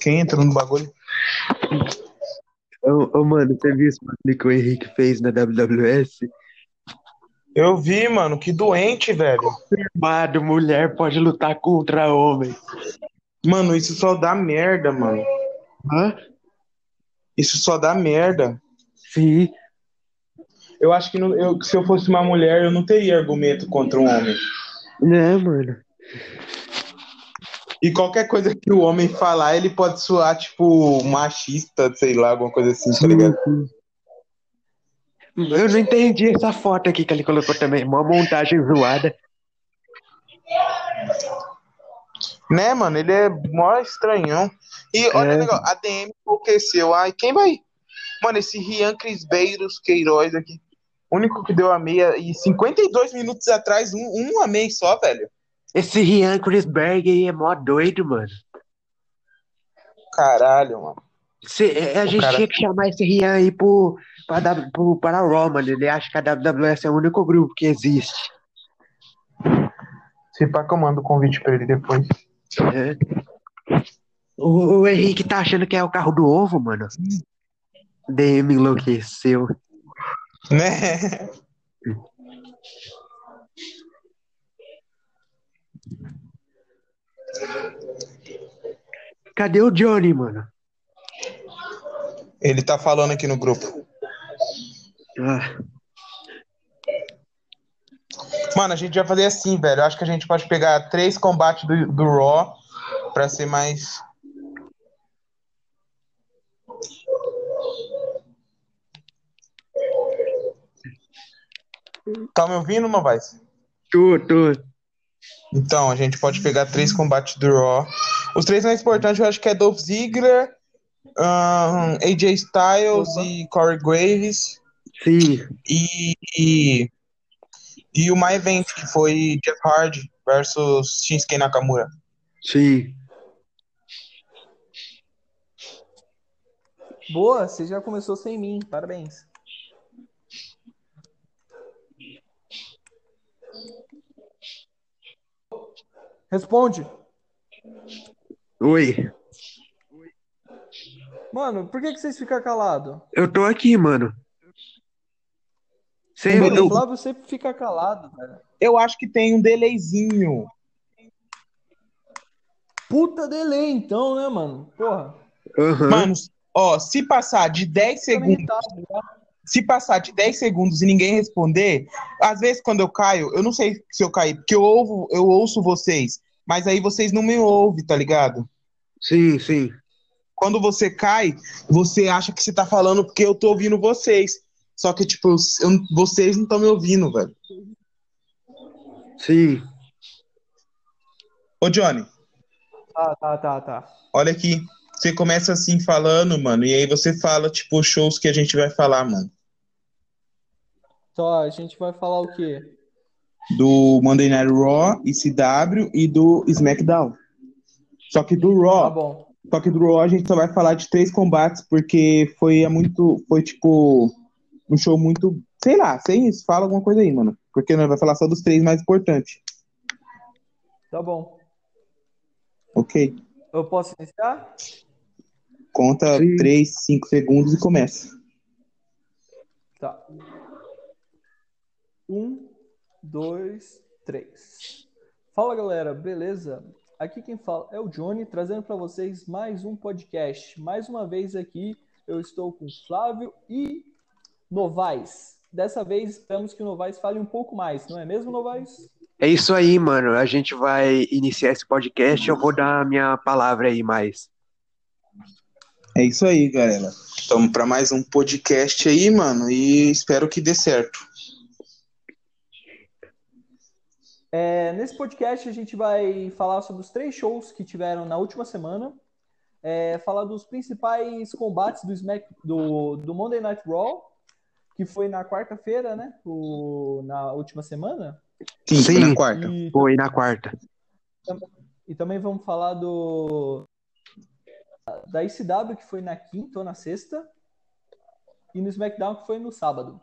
Quem entrou no bagulho? Ô, ô, mano, você viu isso que o Henrique fez na WWS? Eu vi, mano, que doente, velho. Mano, mulher pode lutar contra homem. Mano, isso só dá merda, mano. Hã? Isso só dá merda. Sim. Eu acho que não- eu- se eu fosse uma mulher, eu não teria argumento contra um homem. Né, mano? E qualquer coisa que o homem falar, ele pode soar, tipo, machista, sei lá, alguma coisa assim, tá ligado? Eu não entendi essa foto aqui que ele colocou também. Uma montagem zoada. Né, mano? Ele é mó estranhão. E olha É. o negócio, a DM enlouqueceu. Ai, quem vai? Mano, esse Rian Crisbeiros Queiroz aqui. O único que deu a meia. E 52 minutos atrás, um, um a meia só, velho. Esse Rian Chrisberg aí é mó doido, mano. Caralho, mano. Cê- é, a gente cara- tinha que chamar esse Rian aí pro, pra, W- pro, para a Raw, mano. Ele acha que a WWS é o único grupo que existe. Se pá, que eu mando o convite pra ele depois. É. O, o Henrique tá achando que é o carro do ovo, mano. DM enlouqueceu. Né? Cadê o Johnny, mano? Ele tá falando aqui no grupo. Ah, Mano, a gente vai fazer assim, velho. Eu acho que a gente pode pegar três combates do, do Raw pra ser mais. Tá me ouvindo, não vai? tu, tu. Então, a gente pode pegar três combates do Raw. Os três mais importantes eu acho que é Dolph Ziggler, ahn, AJ Styles e Corey Graves. Sim. E, e, e o My Event, que foi Jeff Hardy versus Shinsuke Nakamura. Sim. Boa, você já começou sem mim. Parabéns. Responde. Oi. Mano, por que, que vocês ficam calados? Eu tô aqui, mano. Cê, Beleza. eu, O Flávio sempre fica calado, velho. Eu acho que tem um delayzinho. Puta delay, então, né, mano? Porra. Aham. Mano, ó, se passar de 10 segundos, Tá, se passar de 10 segundos e ninguém responder, às vezes quando eu caio, eu não sei se eu caí, porque eu ouvo, eu ouço vocês, mas aí vocês não me ouvem, tá ligado? Sim, sim. Quando você cai, você acha que você tá falando porque eu tô ouvindo vocês. Só que, tipo, eu- vocês não estão me ouvindo, velho. Sim. Ô, Johnny, Tá, tá, tá, tá. olha aqui. Você começa assim falando, mano, e aí você fala, tipo, os shows que a gente vai falar, mano. Então, ó, a gente vai falar o quê? Do Monday Night Raw, ECW e do SmackDown. Só que do Tá Raw, bom. só que do Raw a gente só vai falar de três combates, porque foi é muito, foi tipo um show muito, sei lá, sem isso, fala alguma coisa aí, mano. Porque nós vai falar só dos três mais importantes. Tá bom. Ok? Eu posso iniciar? Conta Sim. três, cinco segundos e começa. Tá. Um, dois, três. Fala galera, beleza? Aqui quem fala é o Johnny, trazendo para vocês mais um podcast. Mais uma vez aqui eu estou com Flávio e Novaes. Dessa vez esperamos que o Novaes fale um pouco mais, não é mesmo, Novaes? É isso aí, mano. A gente vai iniciar esse podcast. Eu vou dar a minha palavra aí mais. É isso aí, galera. Estamos para mais um podcast aí, mano, e espero que dê certo. É, nesse podcast a gente vai falar sobre os três shows que tiveram na última semana, é, falar dos principais combates do, Smack, do, do Monday Night Raw, que foi na quarta-feira, né? O, na última semana. Sim, foi Sim. na quarta. E, Foi na quarta. e também vamos falar do. da ICW, que foi na quinta ou na sexta, e no SmackDown, que foi no sábado.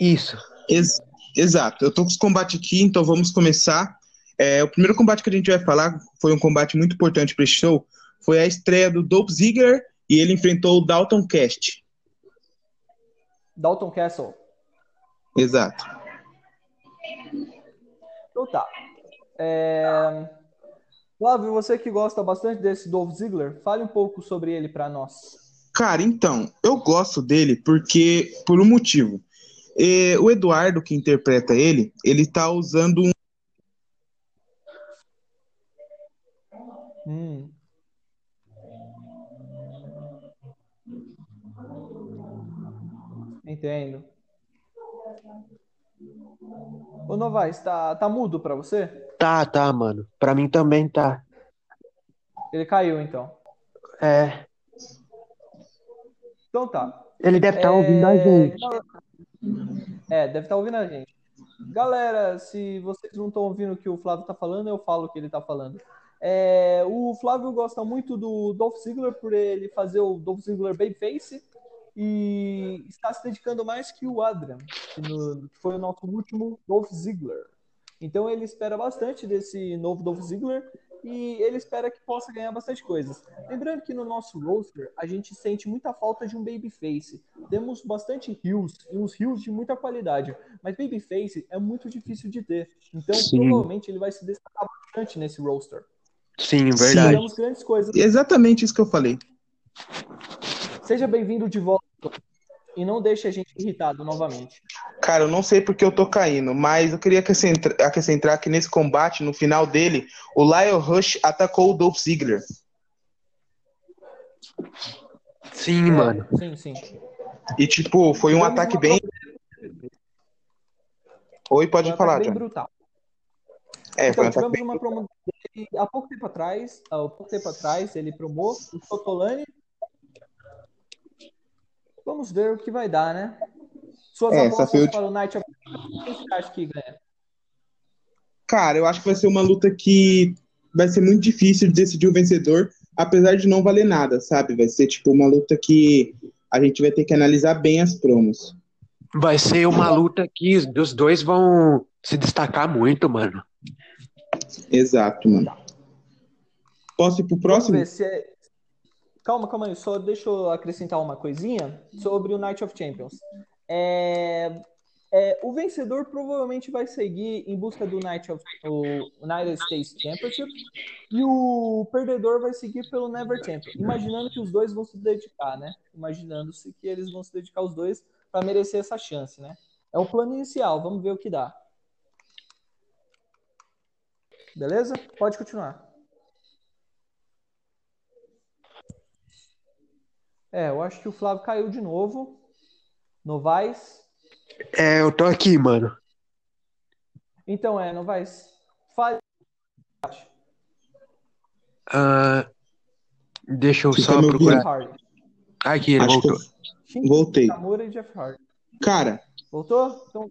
Isso. Ex- exato. Eu tô com os combates aqui, então vamos começar. É, o primeiro combate que a gente vai falar foi um combate muito importante para esse show. Foi a estreia do Dolph Ziggler e ele enfrentou o Dalton Cast. Dalton Castle. Exato. Então tá. É... Flávio, você que gosta bastante desse Dolph Ziggler, fale um pouco sobre ele para nós. Cara, então, eu gosto dele porque por um motivo. É, o Eduardo, que interpreta ele, ele tá usando um. Hum. Entendo. Ô Novaes, tá, tá mudo pra você? Tá, tá, mano. Pra mim também tá. Ele caiu então. É. Então tá. Ele deve estar ouvindo a É, gente. gal- É, deve estar ouvindo a gente. Galera, se vocês não estão ouvindo o que o Flávio tá falando, eu falo o que ele tá falando. É, o Flávio gosta muito do Dolph Ziggler por ele fazer o Dolph Ziggler Babyface e está se dedicando mais que o Adrian, que, no- que foi o nosso último Dolph Ziggler. Então ele espera bastante desse novo Dolph Ziggler e ele espera que possa ganhar bastante coisas. Lembrando que no nosso roster a gente sente muita falta de um babyface. Temos bastante heels e uns heels de muita qualidade, mas babyface é muito difícil de ter. Então Sim. provavelmente ele vai se destacar bastante nesse roster. Sim, verdade. Esperamos grandes coisas. Exatamente isso que eu falei. Seja bem-vindo de volta e não deixe a gente irritado novamente. Cara, eu não sei porque eu tô caindo, mas eu queria acrescentar, acrescentar que nesse combate, no final dele, o Lyle Rush atacou o Dolph Ziggler. Sim, É, mano. Sim, sim. E, tipo, foi um ataque bem. Oi, pode um falar, ataque bem John. brutal. É, foi um Então, ataque tivemos bem. uma promo dele há pouco tempo atrás, há pouco tempo atrás, ele promou o Sotolani. Vamos ver o que vai dar, né? Suas É, essa apostas o- para o Night of quem você acha que ganha? Cara, eu acho que vai ser uma luta que vai ser muito difícil de decidir o vencedor, apesar de não valer nada, sabe? Vai ser, tipo, uma luta que a gente vai ter que analisar bem as promos. Vai ser uma luta que os dois vão se destacar muito, mano. Exato, mano. Posso ir pro Vamos próximo? ver se é... Calma, calma aí, só deixa eu acrescentar uma coisinha sobre o Night of Champions. É, é, o vencedor provavelmente vai seguir em busca do Night of, United States Championship e o perdedor vai seguir pelo Never Champion. Imaginando que os dois vão se dedicar, né? Imaginando-se que eles vão se dedicar os dois para merecer essa chance, né? É o plano inicial, vamos ver o que dá. Beleza? Pode continuar. É, eu acho que o Flávio caiu de novo. Novaes. É, eu tô aqui, mano. Então é, Novaes. Fale. Ah, deixa eu Você só tá procurar. Aqui, ele Acho voltou. Shinsuke Voltei. Cara, Voltou? Então,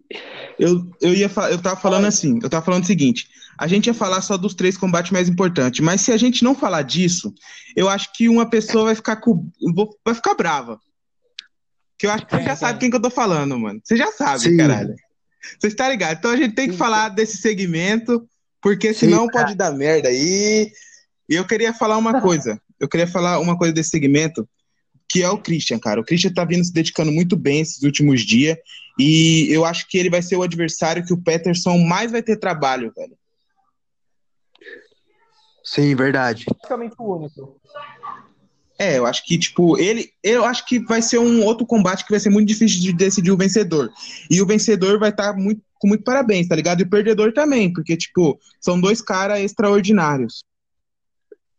eu, eu ia fa- eu tava falando assim, eu tava falando o seguinte, a gente ia falar só dos três combates mais importantes, mas se a gente não falar disso, eu acho que uma pessoa vai ficar com, vai ficar brava. Que eu acho que você Quem, já quem? sabe quem que eu tô falando, mano. Você já sabe, Sim. caralho. Você está ligado? Então a gente tem que Sim, falar desse segmento, porque Sim, senão cara. pode dar merda aí. E eu queria falar uma coisa. Eu queria falar uma coisa desse segmento, que é o Christian, cara. O Christian tá vindo se dedicando muito bem esses últimos dias. E eu acho que ele vai ser o adversário que o Peterson mais vai ter trabalho, velho. Sim, verdade. praticamente o único. É, eu acho que, tipo, ele. Eu acho que vai ser um outro combate que vai ser muito difícil de decidir o vencedor. E o vencedor vai estar muito, com muito parabéns, tá ligado? E o perdedor também, porque, tipo, são dois caras extraordinários.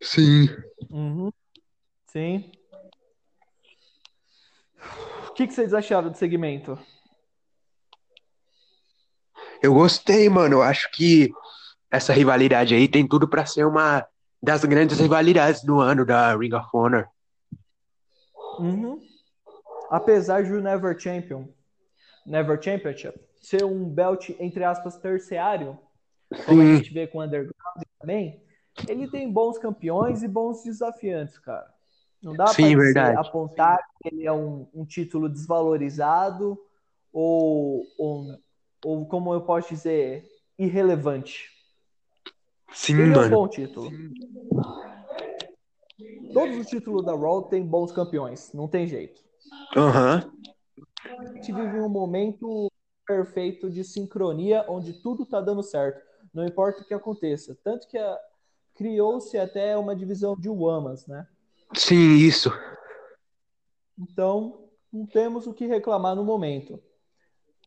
Sim. Uhum. Sim. O que, que vocês acharam do segmento? Eu gostei, mano. Eu acho que essa rivalidade aí tem tudo pra ser uma das grandes rivalidades do ano da Ring of Honor. Uhum. Apesar de o Never Champion, Never Championship, ser um belt, entre aspas, terciário, como a Sim, gente vê com o Underground também, ele tem bons campeões e bons desafiantes, cara. Não dá verdade. apontar que ele é um, um título desvalorizado ou, ou, ou, como eu posso dizer, irrelevante. Sim, Ele é um mano. bom título. Todos os títulos da Raw têm bons campeões, não tem jeito. Aham. A gente vive um momento perfeito de sincronia, onde tudo tá dando certo, não importa o que aconteça. Tanto que a- criou-se até uma divisão de Uamas, né? Sim, isso. Então, não temos o que reclamar no momento.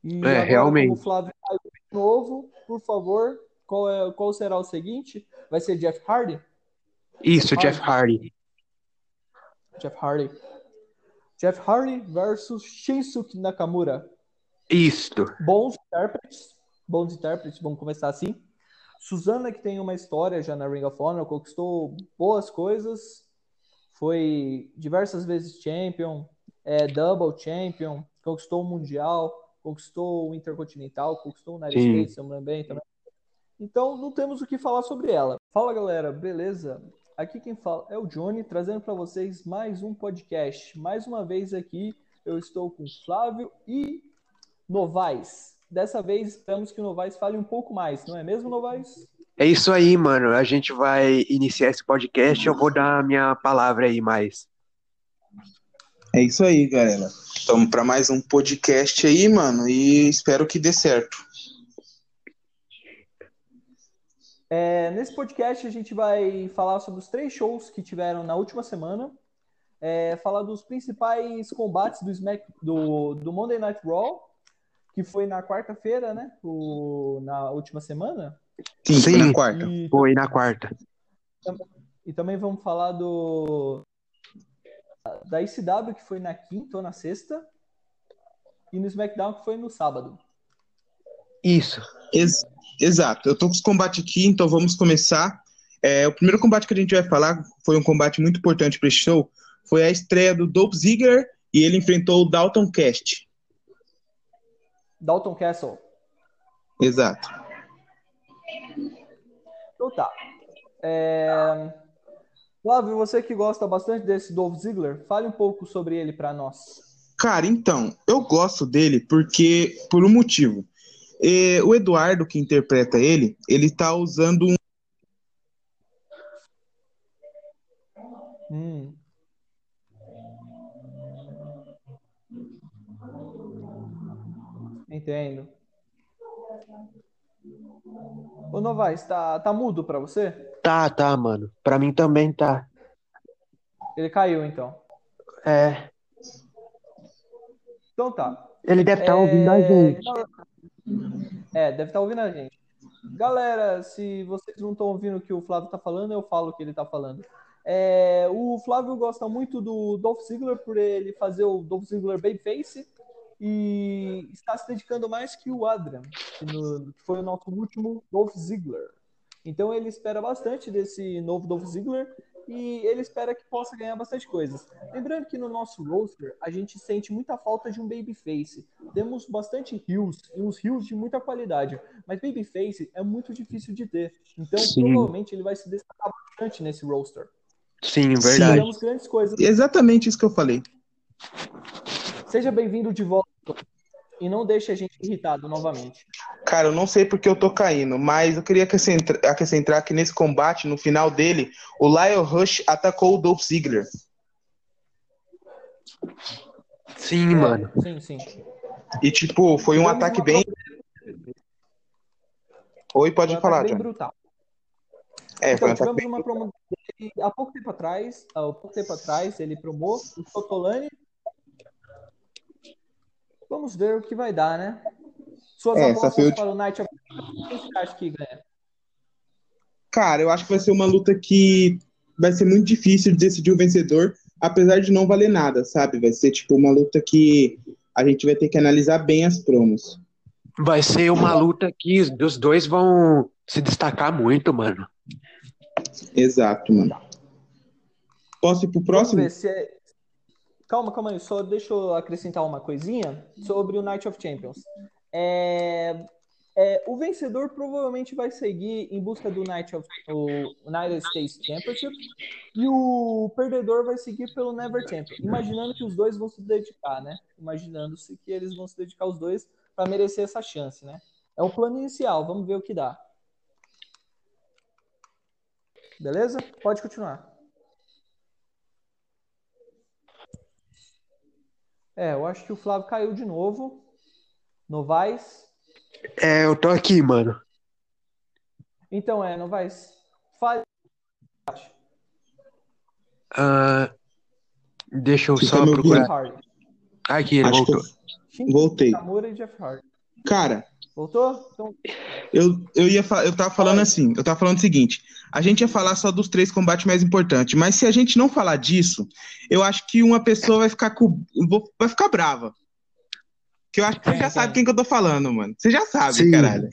E É, agora, realmente. o Flávio de novo, por favor, qual, é, qual será o seguinte? Vai ser Jeff Hardy? Isso, Jeff Hardy. Jeff Hardy. Jeff Hardy versus Shinsuke Nakamura. Isto. Bons intérpretes. Bons intérpretes, vamos começar assim. Suzana, que tem uma história já na Ring of Honor, conquistou boas coisas. Foi diversas vezes champion, é, double champion, conquistou o Mundial, conquistou o Intercontinental, conquistou o United Sim. States, se eu me lembro bem também. Então, não temos o que falar sobre ela. Fala, galera, beleza? Aqui quem fala é o Johnny, trazendo para vocês mais um podcast. Mais uma vez aqui, eu estou com Flávio e Novaes. Dessa vez, esperamos que o Novaes fale um pouco mais, não é mesmo, Novaes? É isso aí, mano. A gente vai iniciar esse podcast. Eu vou dar a minha palavra aí mais. É isso aí, galera. Estamos para mais um podcast aí, mano, e espero que dê certo. É, nesse podcast, a gente vai falar sobre os três shows que tiveram na última semana, é, falar dos principais combates do, Smack, do, do Monday Night Raw, que foi na quarta-feira, né? O, na última semana. Sim, foi Sim. na quarta. E, Foi na quarta. e também vamos falar do da ICW, que foi na quinta ou na sexta, e no SmackDown, que foi no sábado. Isso. Ex- exato. Eu tô com os combates aqui, então vamos começar. É, o primeiro combate que a gente vai falar foi um combate muito importante para esse show. Foi a estreia do Dolph Ziggler e ele enfrentou o Dalton Cast. Dalton Castle. Exato. Então tá. É... Flávio, você que gosta bastante desse Dolph Ziggler, fale um pouco sobre ele para nós. Cara, então, eu gosto dele porque por um motivo. É, o Eduardo, que interpreta ele, ele tá usando um. Hum. Entendo. Ô Novaes, tá, tá mudo pra você? Tá, tá, mano. Pra mim também tá. Ele caiu, então. É. Então tá. Ele deve estar É, ouvindo a gente. gal- É, deve estar ouvindo a gente. Galera, se vocês não estão ouvindo o que o Flávio tá falando, eu falo o que ele tá falando. É, o Flávio gosta muito do Dolph Ziggler por ele fazer o Dolph Ziggler Babyface e está se dedicando mais que o Adrian, que, no- que foi o nosso último Dolph Ziggler. Então ele espera bastante desse novo Dolph Ziggler e ele espera que possa ganhar bastante coisas. Lembrando que no nosso roster a gente sente muita falta de um babyface. Temos bastante heels e uns heels de muita qualidade, mas babyface é muito difícil de ter. Então Sim. provavelmente ele vai se destacar bastante nesse roster. Sim, Sim. verdade. Esperamos grandes coisas. Exatamente isso que eu falei. Seja bem-vindo de volta e não deixe a gente irritado novamente. Cara, eu não sei porque eu tô caindo, mas eu queria acrescentar, acrescentar que nesse combate, no final dele, o Lyle Rush atacou o Dolph Ziggler. Sim, É, mano. Sim, sim. E, tipo, foi um ataque bem. Oi, pode Foi um falar, ataque bem John. brutal. É, foi um Então, ataque tivemos bem. uma promo dele há pouco tempo atrás, há pouco tempo atrás, ele promou o Sotolani. Vamos ver o que vai dar, né? Suas É, essa apostas foi o- para o Night of quem você acha que ganha? Cara, eu acho que vai ser uma luta que vai ser muito difícil de decidir o vencedor, apesar de não valer nada, sabe? Vai ser, tipo, uma luta que a gente vai ter que analisar bem as promos. Vai ser uma luta que os dois vão se destacar muito, mano. Exato, mano. Posso ir pro Vamos próximo? ver se é... Calma, calma aí, só deixa eu acrescentar uma coisinha sobre o Night of Champions. É, É, o vencedor provavelmente vai seguir em busca do Night of, United States Championship e o perdedor vai seguir pelo Never Champion. Imaginando que os dois vão se dedicar, né? Imaginando-se que eles vão se dedicar os dois para merecer essa chance, né? É o plano inicial, vamos ver o que dá. Beleza? Pode continuar. É, eu acho que o Flávio caiu de novo. Novaes. É, eu tô aqui, mano. Então é, Novaes. Fale. Ah, deixa eu Você só tá procurar. Aqui, ele Acho voltou. Shinsuke Voltei. Cara, Voltou? Então, eu, eu ia fa- eu tava falando assim, eu tava falando o seguinte, a gente ia falar só dos três combates mais importantes, mas se a gente não falar disso, eu acho que uma pessoa vai ficar com, vai ficar brava. Que eu acho que você Quem, já quem? sabe quem que eu tô falando, mano. Você já sabe, Sim. caralho.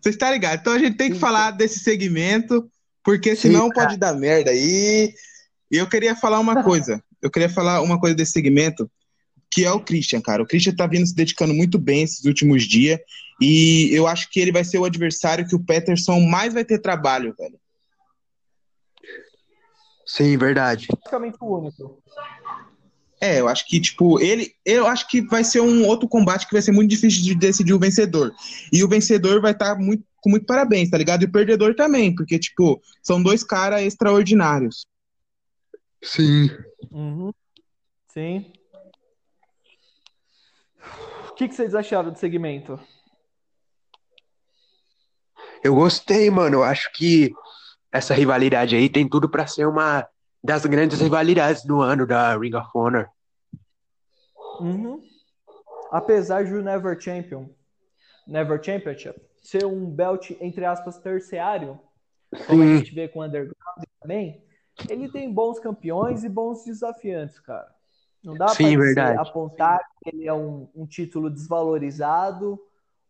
Você está ligado? Então a gente tem que Sim. falar desse segmento, porque Sim, senão pode dar merda aí. E eu queria falar uma coisa. Eu queria falar uma coisa desse segmento, que é o Christian, cara. O Christian tá vindo se dedicando muito bem esses últimos dias. E eu acho que ele vai ser o adversário que o Peterson mais vai ter trabalho, velho. Sim, verdade. praticamente o único. É, eu acho que, tipo, ele. Eu acho que vai ser um outro combate que vai ser muito difícil de decidir o vencedor. E o vencedor vai estar muito, com muito parabéns, tá ligado? E o perdedor também, porque, tipo, são dois caras extraordinários. Sim. Uhum. Sim. O que, que vocês acharam do segmento? Eu gostei, mano. Eu acho que essa rivalidade aí tem tudo pra ser uma das grandes rivalidades do ano da Ring of Honor. Uhum. Apesar de o Never Champion, Never Championship, ser um belt, entre aspas, terciário, como a Sim, gente vê com o Underground também, ele tem bons campeões e bons desafiantes, cara. Não dá verdade. apontar que ele é um, um título desvalorizado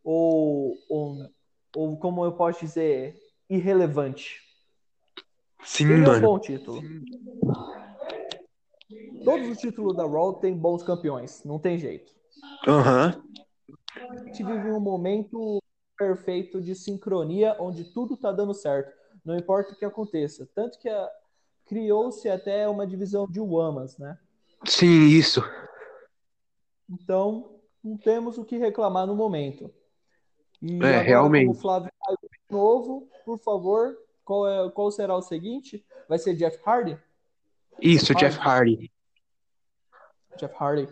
ou, ou, ou, como eu posso dizer, irrelevante. sim, Ele é um mano. bom título. Todos os títulos da Raw têm bons campeões, não tem jeito. Aham. A gente vive um momento perfeito de sincronia, onde tudo tá dando certo, não importa o que aconteça. Tanto que a- criou-se até uma divisão de Uamas, né? Sim, isso. Então, não temos o que reclamar no momento. E É, agora, realmente. como o Flávio caiu de novo, por favor, qual, é, qual será o seguinte? Vai ser Jeff Hardy? Isso, Jeff Hardy. Jeff Hardy.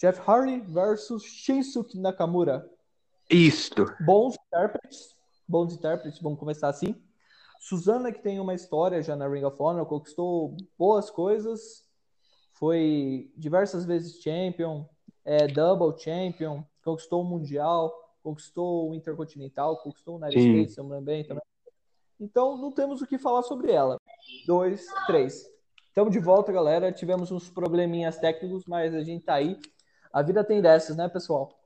Jeff Hardy versus Shinsuke Nakamura. Isto. Bons intérpretes. Bons intérpretes, vamos começar assim. Suzana, que tem uma história já na Ring of Honor, conquistou boas coisas. Foi diversas vezes champion, é, double champion, conquistou o Mundial, conquistou o Intercontinental, conquistou o United Sim. States, se eu me lembro bem também. Então, não temos o que falar sobre ela. Dois, três. Estamos de volta, galera. Tivemos uns probleminhas técnicos, mas a gente tá aí. A vida tem dessas, né, pessoal?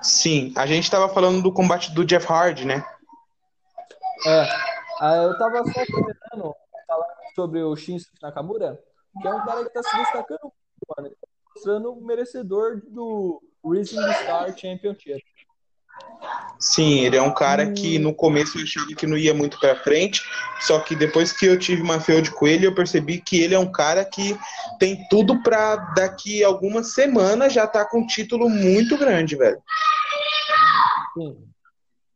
Sim, a gente tava falando do combate do Jeff Hardy, né? É. Ah, eu tava só comentando, falando sobre o Shinsuke Nakamura, que é um cara que tá se destacando mano. Ele tá mostrando o merecedor do Rising Star Championship. Sim, ele é um cara que no começo eu achava que não ia muito pra frente, só que depois que eu tive uma feud com ele, eu percebi que ele é um cara que tem tudo pra daqui a algumas semanas já tá com um título muito grande, velho. Sim.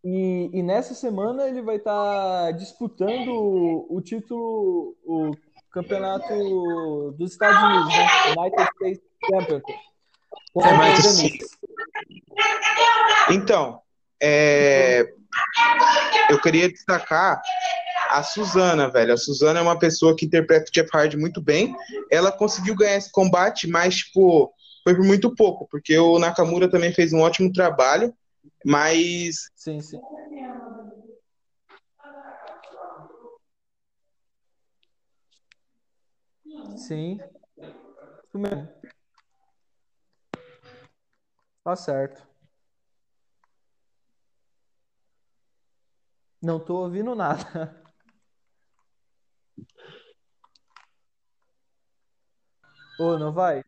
E, e nessa semana ele vai estar disputando o, o título, o campeonato dos Estados Unidos, né? United States Championship. É, mas-. Então, é, eu queria destacar a Suzana, velho. A Suzana é uma pessoa que interpreta o Jeff Hardy muito bem. Ela conseguiu ganhar esse combate, mas, tipo, foi por muito pouco, porque o Nakamura também fez um ótimo trabalho, mas Sim, sim. Sim. Isso mesmo. Tá certo. Não tô ouvindo nada. Ô, não vai?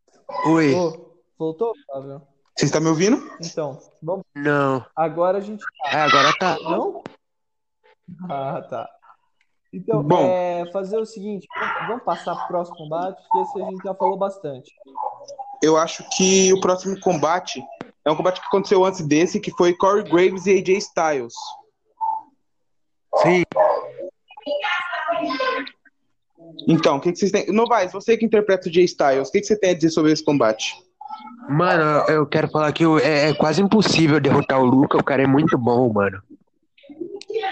Oi. Ô, voltou, Flávio? Você está me ouvindo? Então, vamos. Não. Agora a gente. É, agora tá. Não? Ah, tá. Então, Bom. é, fazer o seguinte: vamos passar pro próximo combate, que esse a gente já falou bastante. Eu acho que o próximo combate é um combate que aconteceu antes desse, que foi Corey Graves e AJ Styles. Sim. Então, o que, que vocês têm. Novaes, você que interpreta o AJ Styles, o que, que você tem a dizer sobre esse combate? Mano, eu quero falar que o- é, é quase impossível derrotar o Luca. O cara é muito bom, mano.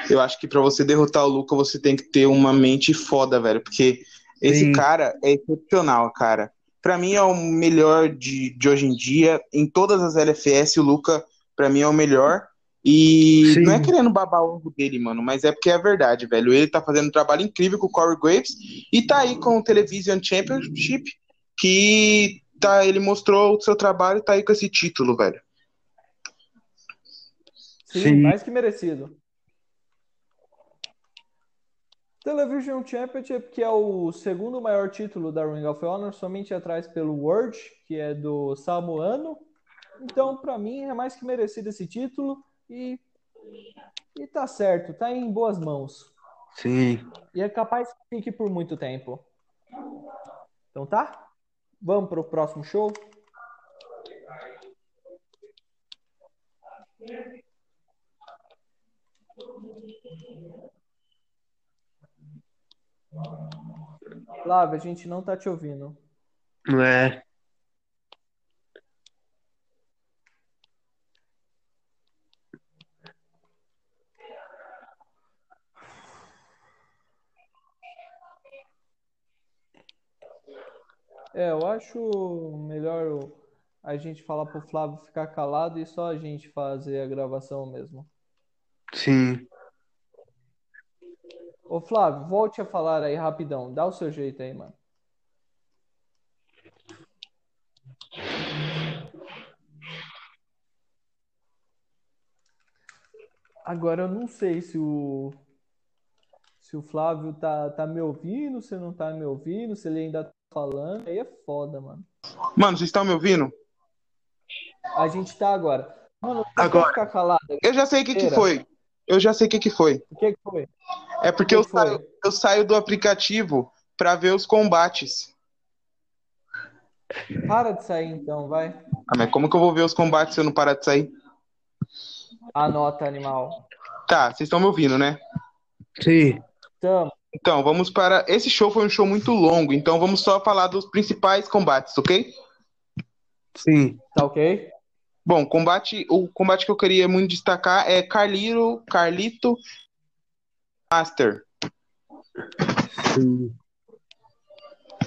Eu acho que pra você derrotar o Luca, você tem que ter uma mente foda, velho. Porque esse Sim. cara é excepcional, cara. Pra mim é o melhor de, de hoje em dia. Em todas as LFS, o Luca, pra mim, é o melhor. E Sim. não é querendo babar o ovo dele, mano, mas é porque é verdade, velho. Ele tá fazendo um trabalho incrível com o Corey Graves e tá aí com o Television Championship, que tá, ele mostrou o seu trabalho e tá aí com esse título, velho. Sim, Sim. mais que merecido. Television Championship, que é o segundo maior título da Ring of Honor, somente atrás pelo World, que é do Samoano. Então, pra mim, é mais que merecido esse título e, e tá certo, tá em boas mãos. Sim. E é capaz que fique por muito tempo. Então tá? Vamos pro próximo show? Flávio, a gente não tá te ouvindo. Não é? É, eu acho melhor a gente falar pro Flávio ficar calado e só a gente fazer a gravação mesmo. Sim. Ô Flávio, volte a falar aí rapidão. Dá o seu jeito aí, mano. Agora eu não sei se o se o Flávio tá, tá me ouvindo, se não tá me ouvindo, se ele ainda tá falando. Aí é foda, mano. Mano, vocês estão me ouvindo? A gente tá agora. Mano, Agora. ficar calado? Eu já sei o que, que foi. Eu já sei o que, que foi. O que que foi? É porque eu saio, eu saio do aplicativo pra ver os combates. Para de sair então, vai. Ah, mas como que eu vou ver os combates se eu não parar de sair? Anota, animal. Tá, vocês estão me ouvindo, né? Sim. Tamo. Então, vamos para. Esse show foi um show muito longo, então vamos só falar dos principais combates, ok? Sim. Tá ok? Bom, combate, o combate que eu queria muito destacar é Carlito, Carlito Master. Sim.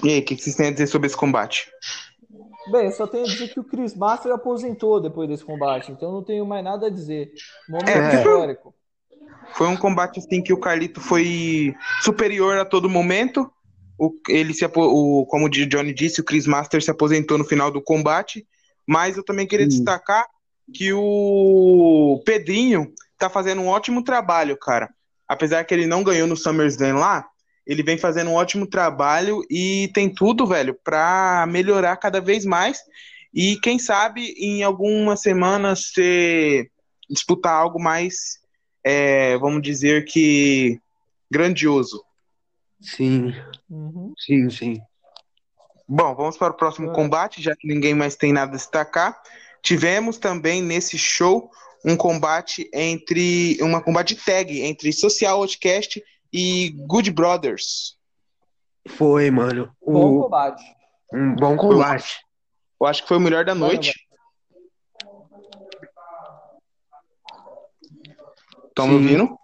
E aí, o que que vocês têm a dizer sobre esse combate? Bem, eu só tenho a dizer que o Chris Master aposentou depois desse combate, então não tenho mais nada a dizer. Momento É. histórico. Foi um combate assim que o Carlito foi superior a todo momento. O, ele se o, como o Johnny disse, o Chris Master se aposentou no final do combate. Mas eu também queria Sim. destacar que o Pedrinho tá fazendo um ótimo trabalho, cara. Apesar que ele não ganhou no SummerSlam lá, ele vem fazendo um ótimo trabalho e tem tudo, velho, pra melhorar cada vez mais. E quem sabe em algumas semanas ser disputar algo mais é, vamos dizer que grandioso. Sim. Uhum. Sim, sim. Bom, vamos para o próximo É. combate, já que ninguém mais tem nada a destacar. Tivemos também nesse show um combate entre uma combate tag entre Social Outcast e Good Brothers. Foi, mano. Bom O, combate. um bom combate. Eu acho que foi o melhor da noite. Estão me ouvindo?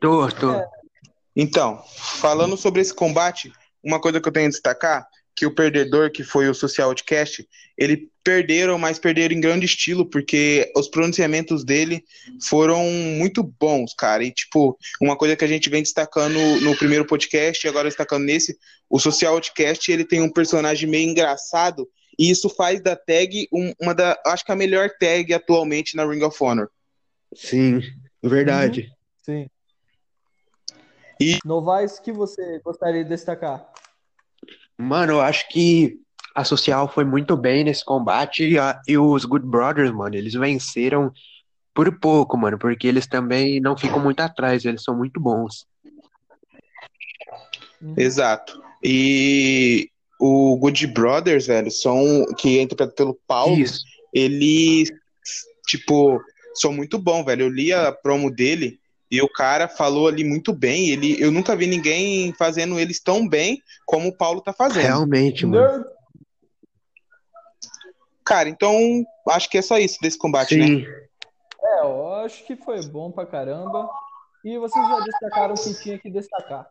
Tô, tô. É. Então, falando sobre esse combate, uma coisa que eu tenho a destacar, que o perdedor, que foi o Social Outcast, ele perderam, mas perderam em grande estilo, porque os pronunciamentos dele foram muito bons, cara. E, tipo, uma coisa que a gente vem destacando no primeiro podcast e agora destacando nesse, o Social Outcast, ele tem um personagem meio engraçado, e isso faz da tag um- uma da, acho que a melhor tag atualmente na Ring of Honor. Sim. Verdade. Sim. E- Novaes, que você gostaria de destacar? Mano, eu acho que a social foi muito bem nesse combate e, a- e os Good Brothers, mano, eles venceram por pouco, mano, porque eles também não ficam muito atrás, eles são muito bons. Uhum. Exato. E o Good Brothers, velho, são que é interpretado pelo Paulo, Isso. eles, tipo, são muito bom, velho. Eu li a promo dele e o cara falou ali muito bem. Ele, eu nunca vi ninguém fazendo eles tão bem como o Paulo tá fazendo. Realmente, mano. Cara, então acho que é só isso desse combate, né? Sim. É, eu acho que foi bom pra caramba. E vocês já destacaram o que tinha que destacar.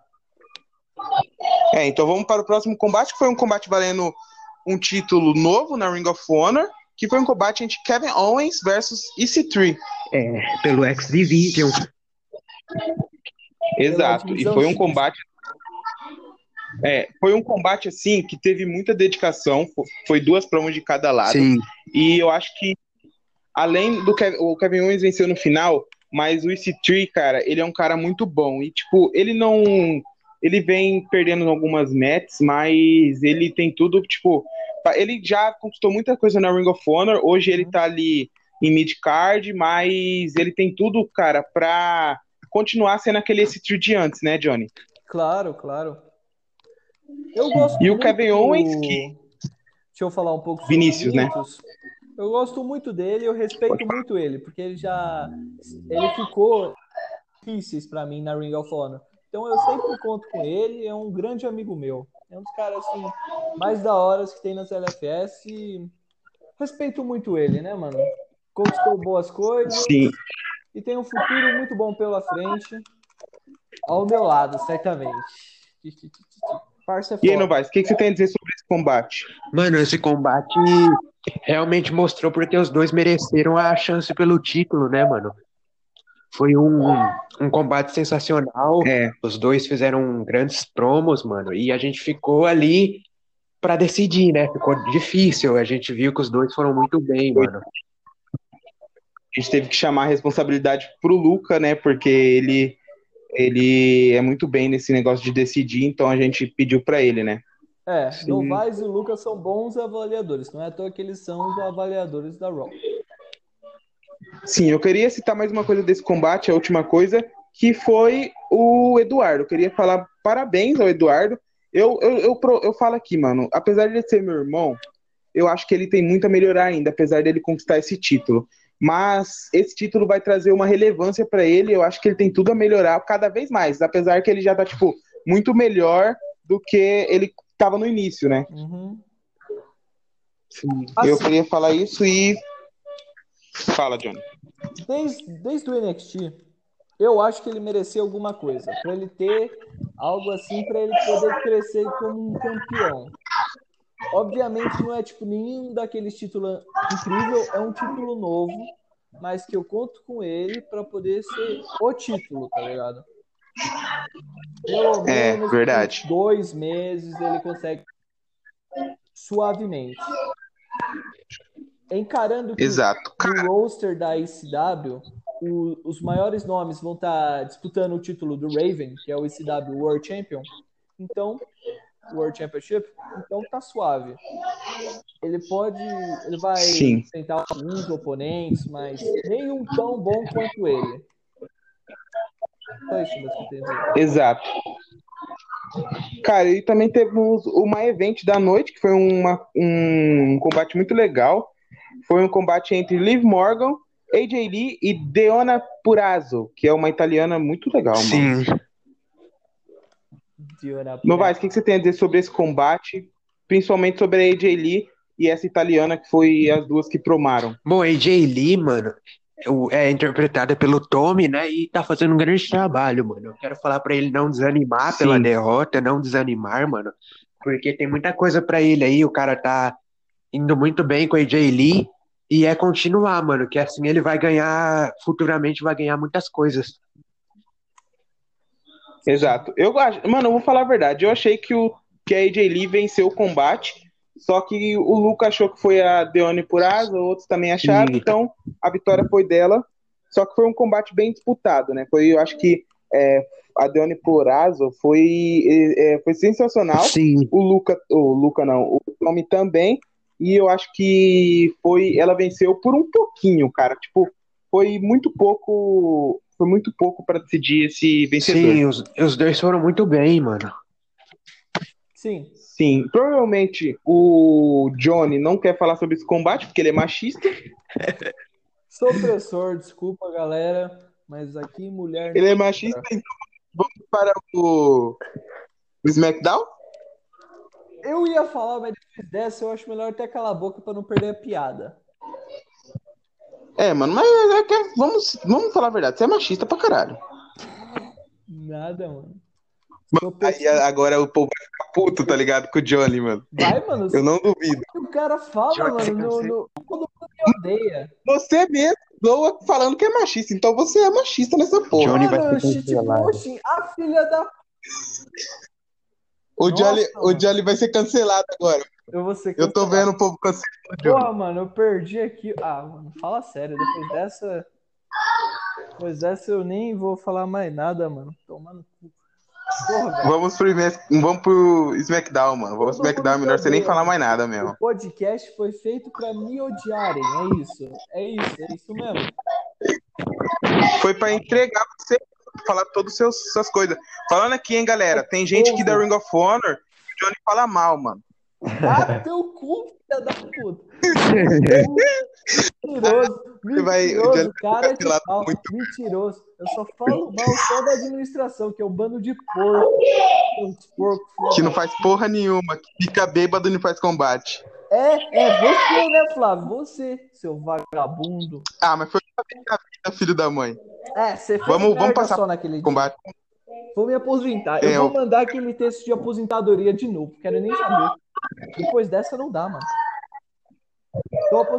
É, então vamos para o próximo combate, que foi um combate valendo um título novo na Ring of Honor, que foi um combate entre Kevin Owens versus EC3. É, pelo X Division. Exato. E foi um combate. É, foi um combate assim que teve muita dedicação. fo- Foi duas promos de cada lado. Sim. E eu acho que, além do Kevin, o Kevin Owens venceu no final, mas o EC3, cara, ele é um cara muito bom. E, tipo, ele não. Ele vem perdendo algumas matches, mas ele tem tudo, tipo. Ele já conquistou muita coisa na Ring of Honor. Hoje ele tá ali em mid-card, mas ele tem tudo, cara, pra continuar sendo aquele EC3 de antes, né, Johnny? Claro, claro. Eu gosto E o muito Kevin do- Owens, que- Deixa eu falar um pouco sobre Vinícius, né? Vinícius. Eu gosto muito dele, eu respeito muito ele, porque ele já ele ficou difíceis pra mim na Ring of Honor. Então eu sempre conto com ele, é um grande amigo meu. É um dos caras assim mais da horas que tem nas LFS e respeito muito ele, né, mano? Conquistou boas coisas Sim. E tem um futuro muito bom pela frente. Ao meu lado, certamente. Parça é E aí. Novaes, o que que você tem a dizer sobre esse combate? Mano, esse combate realmente mostrou porque os dois mereceram a chance pelo título, né, mano? Foi um, um combate sensacional. É. Os dois fizeram grandes promos, mano, e a gente ficou ali pra decidir, né? Ficou difícil. A gente viu que os dois foram muito bem, mano. A gente teve que chamar a responsabilidade pro Luca, né? Porque ele ele é muito bem nesse negócio de decidir, então a gente pediu pra ele, né? É, Sim. Novaes e Lucas são bons avaliadores, não é à toa que eles são os avaliadores da Raw. Sim, eu queria citar mais uma coisa desse combate, a última coisa, que foi o Eduardo. Eu queria falar parabéns ao Eduardo. Eu, eu, eu, pro- eu falo aqui, mano, apesar de ele ser meu irmão, eu acho que ele tem muito a melhorar ainda, apesar dele conquistar esse título. Mas esse título vai trazer uma relevância pra ele, eu acho que ele tem tudo a melhorar cada vez mais, apesar que ele já tá, tipo, muito melhor do que ele tava no início, né? Uhum. Eu Assim, queria falar isso e. Fala, Johnny. desde, desde o NXT, eu acho que ele merecia alguma coisa, pra ele ter algo assim, pra ele poder crescer como um campeão. Obviamente não é tipo nenhum daqueles títulos incrível, é um título novo, mas que eu conto com ele pra poder ser o título, tá ligado? Pelo É, menos verdade. dois meses ele consegue suavemente. Encarando que Exato. no roster da ECW, o- os maiores nomes vão estar disputando o título do Raven, que é o ECW World Champion. Então, World Championship, então tá suave. Ele pode, ele vai Sim. enfrentar alguns oponentes, mas nenhum tão bom quanto ele. Só isso mesmo que eu. Exato. Cara, e também temos uma event da noite, que foi uma, um combate muito legal. Foi um combate entre Liv Morgan, AJ Lee e Deonna Purazzo, que é uma italiana muito legal, mano. Sim. Diona Novaes, o que que você tem a dizer sobre esse combate, principalmente sobre a AJ Lee e essa italiana, que foi as duas que promaram? Bom, AJ Lee, mano, o- é interpretada pelo Tommy, né? E tá fazendo um grande trabalho, mano. Eu quero falar pra ele não desanimar pela Sim. derrota, não desanimar, mano. Porque tem muita coisa pra ele aí. O cara tá indo muito bem com a AJ Lee. E é continuar, mano. Que assim ele vai ganhar, futuramente vai ganhar muitas coisas. Exato. Eu acho, mano, eu vou falar a verdade. Eu achei que, o, que a AJ Lee venceu o combate, só que o Luca achou que foi a Deone Purazo, outros também acharam, Sim. então a vitória foi dela. Só que foi um combate bem disputado, né? Foi, eu acho que é, a Deone Purazo foi, é, foi sensacional. Sim. O Luca, o Luca não, o Tommy também. E eu acho que foi, ela venceu por um pouquinho, cara. Tipo, foi muito pouco, foi muito pouco para decidir esse vencedor. Sim, os, os dois foram muito bem, mano. Sim. Sim, provavelmente o Johnny não quer falar sobre esse combate porque ele é machista. Sou opressor, desculpa, galera, mas aqui mulher. Ele é machista, então vamos para o, o SmackDown? Eu ia falar, mas depois dessa eu acho melhor até calar a boca pra não perder a piada. É, mano, mas é que, vamos, vamos falar a verdade, você é machista pra caralho. Nada, mano. Sou Aí agora o povo vai ficar puto, tá ligado? Com o Johnny, mano. Vai, mano. Eu não duvido. O cara fala, Johnny mano, no, no... todo mundo me odeia. Você mesmo zoa falando que é machista, então você é machista nessa porra. Johnny vai Mano, ser shit cancelado. posting, a filha da. O Johnny, o mano. Johnny vai ser cancelado agora. Eu vou ser Eu tô vendo o povo cancelando. Porra, mano, eu perdi aqui. Ah, mano, fala sério. Depois dessa. Depois dessa eu nem vou falar mais nada, mano. Tomando cu. Porra. Vamos pro, vamos pro SmackDown, mano. Vamos pro SmackDown, melhor você nem falar mais nada mesmo. O podcast foi feito pra me odiarem. É isso. É isso. É isso mesmo. Foi pra entregar pra você falar todas as suas coisas. Falando aqui, hein, galera, tem gente aqui da Ring of Honor que o Johnny fala mal, mano. Ah, teu cu, filha da puta. Mentiroso. Mentiroso, vai cara de pau. Mentiroso. Eu só falo mal só da administração, que é um bando de porco. Filha Que não faz porra nenhuma, que fica bêbado e não faz combate. É, é você, né, Flávio? Você, seu vagabundo. Ah, mas foi na vida, filho da mãe. É, você fez Vamos- vamos passar só naquele dia. Combate. Vou me aposentar. É, eu vou mandar aquele texto de aposentadoria de novo. Quero nem saber. Depois dessa não dá, mano.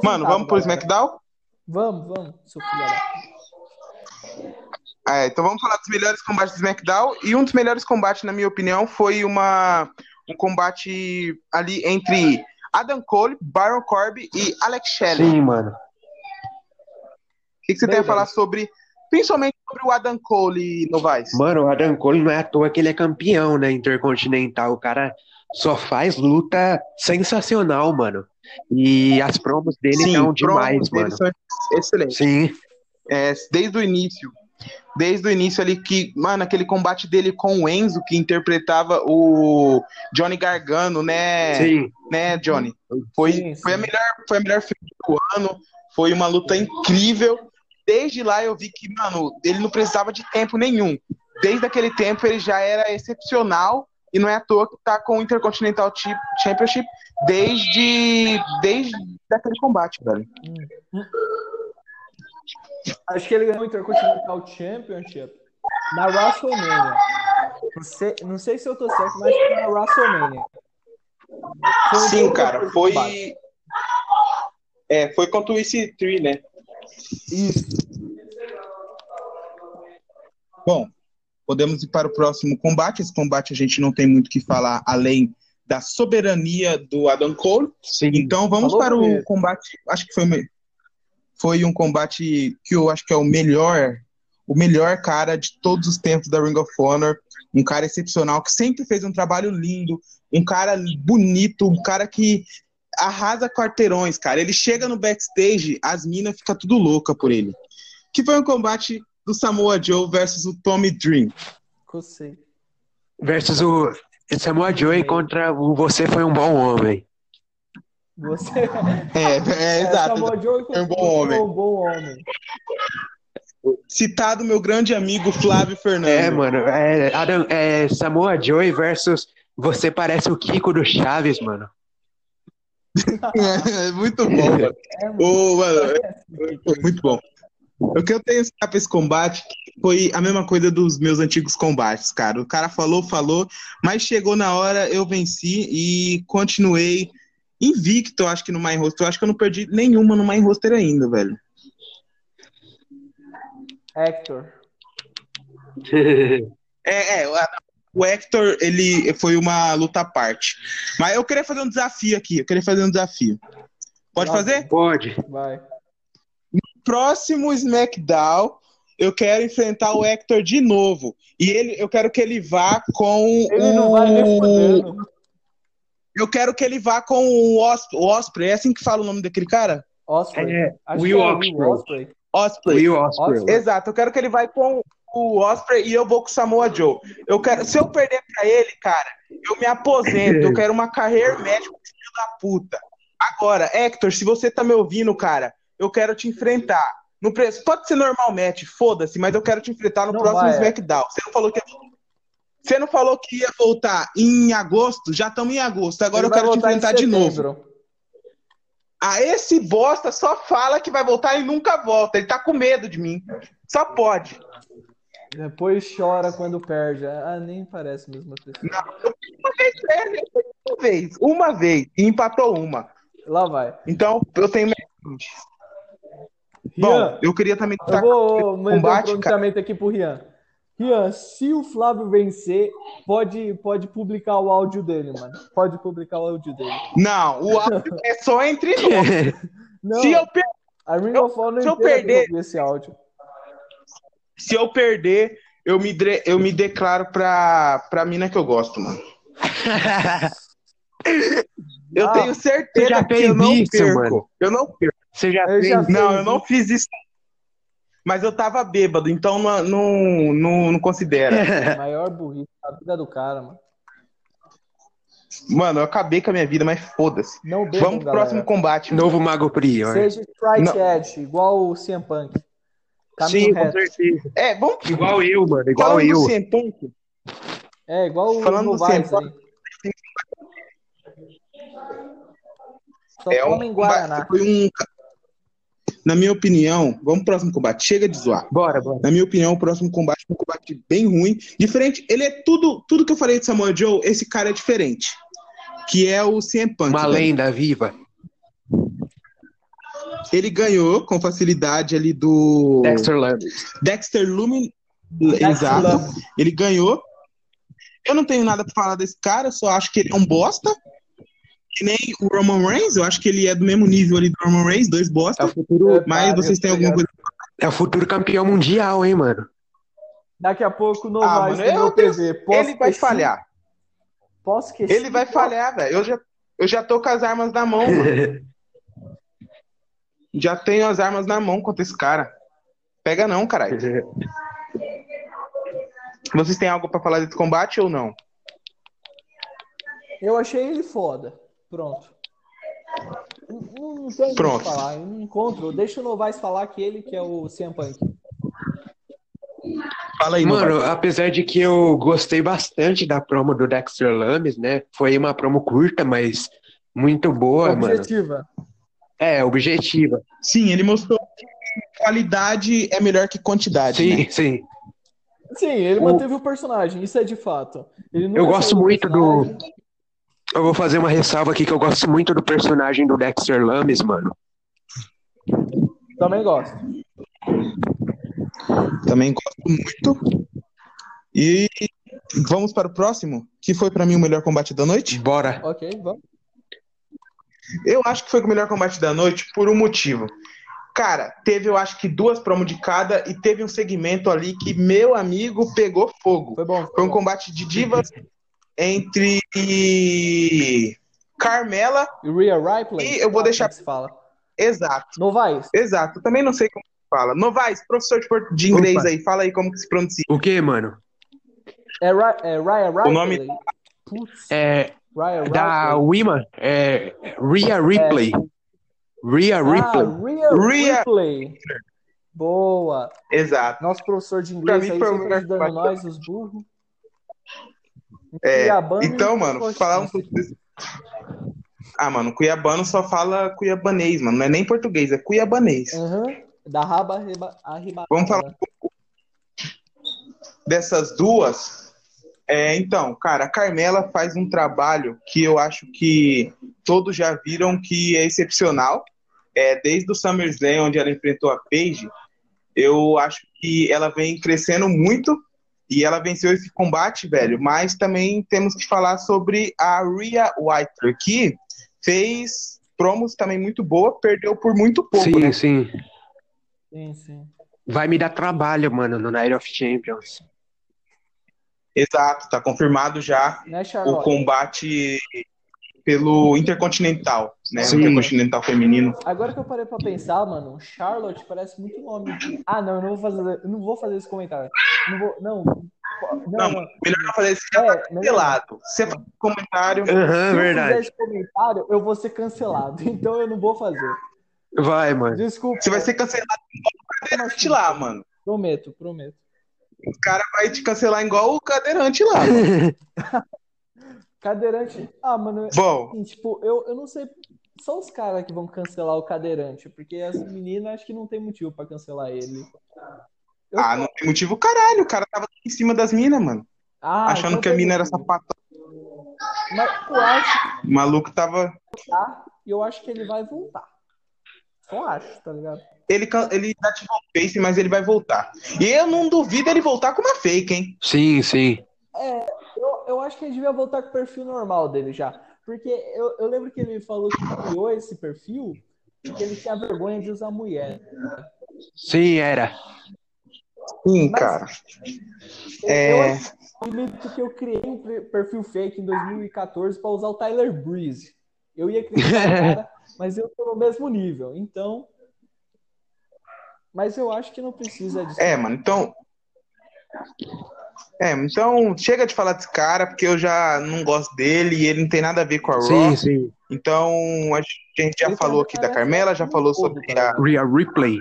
Mano, vamos pro. SmackDown? Vamos, vamos, seu. É, então vamos falar dos melhores combates do SmackDown. E um dos melhores combates, na minha opinião, foi uma, um combate ali entre Adam Cole, Baron Corbin e Alex Shelley. Sim, mano. O que, que você tem a Bem, falar bem. sobre, principalmente sobre o Adam Cole, Novaes? Mano, o Adam Cole não é à toa que ele é campeão, né? Intercontinental. O cara só faz luta sensacional, mano. E as promos dele são demais, promos mano. são excelentes. Sim, É, desde o início. Desde o início ali que, mano, aquele combate dele com o Enzo, que interpretava o Johnny Gargano, né? sim. Né, Johnny? Foi, Sim, foi, a sim. melhor, foi a melhor filme do ano. Foi uma luta incrível. Desde lá eu vi que, mano, ele não precisava de tempo nenhum. Desde aquele tempo ele já era excepcional. E não é à toa que tá com o Intercontinental Championship desde, desde aquele combate, velho. Acho que ele ganhou o Intercontinental Championship na WrestleMania. Não sei, não sei se eu tô certo, mas foi na WrestleMania. Foi Sim, cara, foi. combate. É, foi contra o EC3, né? Isso. Bom, podemos ir para o próximo combate. Esse combate a gente não tem muito o que falar além da soberania do Adam Cole. Sim. Então vamos Falou para o primeiro. combate. Acho que foi, foi um combate que eu acho que é o melhor, o melhor cara de todos os tempos da Ring of Honor. Um cara excepcional que sempre fez um trabalho lindo, um cara bonito, um cara que arrasa quarteirões, cara. Ele chega no backstage, as minas ficam tudo louca por ele. Que foi um combate do Samoa Joe versus o Tommy Dream. Cocei. Versus o Samoa Joe contra o Você Foi um Bom Homem. Você É, é, exato. Samoa Joe Foi um bom homem. Um bom homem. Citado meu grande amigo Flávio Fernando. É, mano. É, Adam, é Samoa Joe versus Você Parece o Kiko do Chaves, mano. É, muito bom, mano. É, mano. Ô, mano, foi muito bom. O que eu tenho para esse combate foi a mesma coisa dos meus antigos combates, cara. O cara falou, falou, mas chegou na hora, eu venci e continuei invicto, acho que no Main Roster. Eu acho que eu não perdi nenhuma no Main Roster ainda, velho. Hector. É, é, o- Hector, ele foi uma luta à parte. Mas eu queria fazer um desafio aqui, eu queria fazer um desafio. Pode Vai. fazer? Pode. Vai. Próximo SmackDown, eu quero enfrentar o Hector de novo. E ele, eu quero que ele vá com Ele o... não vai nem fudendo. Eu quero que ele vá com o, Os... o Osprey. É assim que fala o nome daquele cara? Osprey. É, Acho Will que é Ospreay. Osprey. Osprey. Will. Osprey. Exato, eu quero que ele vá com o Osprey e eu vou com o Samoa Joe. Eu quero, se eu perder pra ele, cara, eu me aposento. Eu quero uma carreira médica, filho da puta. Agora, Hector, se você tá me ouvindo, cara, eu quero te enfrentar. No preço, pode ser normal match, foda-se, mas eu quero te enfrentar no Não próximo vai, é. SmackDown. Você não falou que você não falou que ia voltar em agosto? Já estamos em agosto. Agora eu quero te enfrentar de novo. setembro. Ah, esse bosta só fala que vai voltar e nunca volta. Ele tá com medo de mim. Só pode. Depois chora quando perde. Ah, nem parece mesmo a. Não, uma vez, é, uma vez, uma vez, e empatou uma. Lá vai. Então, eu tenho. Rian, Bom, eu queria também eu vou mandar um pronunciamento aqui pro Rian. Rian, se o Flávio vencer, pode, pode publicar o áudio dele, mano. Pode publicar o áudio dele. Não, o áudio é só entre nós. Não, Se eu, per- a Ring eu- se eu perder- esse áudio. se eu perder, eu me, dre- eu me declaro pra, pra mina que eu gosto, mano. Eu Ah, tenho certeza que eu não isso, perco. mano? Eu não perco. Você já Eu fez? já- Não, eu não fiz isso. Mas eu tava bêbado, então não, não, não, não considera. Maior burrice da vida do cara, mano. Mano, eu acabei com a minha vida, mas foda-se. Vamos pro galera. próximo combate. Novo Mago Prior. Seja strike edge, igual o CM Punk. Caminho Sim, com certeza. É, vamos Igual eu, mano. Igual falando do eu. CM Punk, É, igual o Falando do CM aí. Só é um toma em combate, Guaraná. foi um Na minha opinião, vamos pro próximo combate. Chega de zoar. Bora, bora. Na minha opinião, o próximo combate é um combate bem ruim. Diferente, ele é tudo, tudo que eu falei de Samoa Joe, esse cara é diferente. Que é o CM Punk. Uma velho. lenda viva. Ele ganhou com facilidade ali do Dexter Lumis. Dexter Exato. Ele ganhou. Eu não tenho nada pra falar desse cara, eu só acho que ele é um bosta. Que nem o Roman Reigns, eu acho que ele é do mesmo nível ali do Roman Reigns, dois É bosta. o futuro, Mas Cara, vocês têm alguma coisa. é o futuro campeão mundial, hein, mano? Daqui a pouco o Ah, mano, no eu meu PV. Posso Ele vai falhar. Posso que Ele vai falhar, velho. Eu já, eu já tô com as armas na mão, mano. Já tenho as armas na mão contra esse cara. Pega não, caralho. Vocês têm algo pra falar desse combate ou não? Eu achei ele foda. Pronto. Não, não tem o que Pronto. falar. Eu não encontro. Deixa o Novaes falar que ele que é o CM Punk. Fala aí, Mano, Novaes. apesar de que eu gostei bastante da promo do Dexter Lumis, né? Foi uma promo curta, mas muito boa, mano. Objetiva. É, objetiva. Sim, ele mostrou que qualidade é melhor que quantidade. Sim, né? sim. Sim, ele O- manteve o personagem. Isso é de fato. Eu gosto muito do-. Eu vou fazer uma ressalva aqui que eu gosto muito do personagem do Dexter Lumis, mano. Também gosto. Também gosto muito. E vamos para o próximo, que foi pra mim o melhor combate da noite. Bora. Ok, vamos. Eu acho que foi o melhor combate da noite por um motivo. Cara, teve eu acho que duas promos de cada e teve um segmento ali que meu amigo pegou fogo. Foi bom. Foi um bom. combate de divas entre Carmela, E Rhea Ripley? E eu vou Ah, deixar- se fala. exato, Novaes. exato. Também não sei como se fala. Novaes, professor de, de inglês Opa. aí, fala aí como que se pronuncia. O que, mano? É, Ri- é Rhea Ripley? nome- Putz, É Rhea da Ripley. Women, é Rhea Ripley. Rhea Ah, Ripley. Rhea, Rhea- Ripley. Boa. Exato. Nosso professor de inglês mim aí o sempre melhor ajudando nós, os burros. É, então, mano, falar um pouco desse... Ah, mano, cuiabano só fala cuiabanês, mano. Não é nem português, é cuiabanês. Uhum. Da raba arriba, arriba. Vamos falar um pouco dessas duas. É, então, cara, a Carmela faz um trabalho que eu acho que todos já viram que é excepcional. É, desde o SummerSlam, onde ela enfrentou a Paige, eu acho que ela vem crescendo muito e ela venceu esse combate, velho. Mas também temos que falar sobre a Rhea White, que fez promos também muito boa, perdeu por muito pouco, Sim, né? sim. Sim, sim. vai me dar trabalho, mano, no Night of Champions. Exato, tá confirmado já Né, o combate pelo Intercontinental, né? Sim. O Intercontinental feminino. Agora que eu parei pra pensar, mano, Charlotte parece muito nome. de- Ah, não, eu não vou fazer, eu não vou fazer esse comentário. Não vou, não. Não, Não, melhor não fazer esse É, cancelado. Você faz um comentário. Aham, Se eu fizer verdade. esse comentário, eu vou ser cancelado. Então eu não vou fazer. Vai, mano. Desculpa. Você vai ser cancelado igual o cadeirante lá, mano. Prometo, prometo. O cara vai te cancelar igual o cadeirante lá. Cadeirante. Ah, mano, Bom, assim, tipo, eu, eu não sei. Só os caras que vão cancelar o cadeirante, porque as meninas acho que não tem motivo pra cancelar ele. Eu- ah, não tem motivo caralho. O cara tava em cima das minas, mano. Ah, achando então que a tem mina era sapatão. Mas eu acho O maluco tava. tá, e eu acho que ele vai voltar. Só acho, tá ligado? Ele, ele ativou o Face, mas ele vai voltar. E eu não duvido ele voltar com uma fake, hein? Sim, sim. Eu, eu acho que ele devia voltar com o perfil normal dele já. Porque eu, eu lembro que ele falou que criou esse perfil porque ele tinha vergonha de usar mulher. Sim, era. Sim, Mas- cara. Eu É. admito que eu criei um per- perfil fake em 2014 para usar o Tyler Breeze. Eu ia criticar o cara, mas eu tô no mesmo nível. Então. Mas eu acho que não precisa disso. É, mano, então. É, então chega de falar desse cara, porque eu já não gosto dele e ele não tem nada a ver com a Raw. Sim, sim. Então a gente já Ele falou aqui da parece Carmela, já falou sobre a. Rhea Ripley.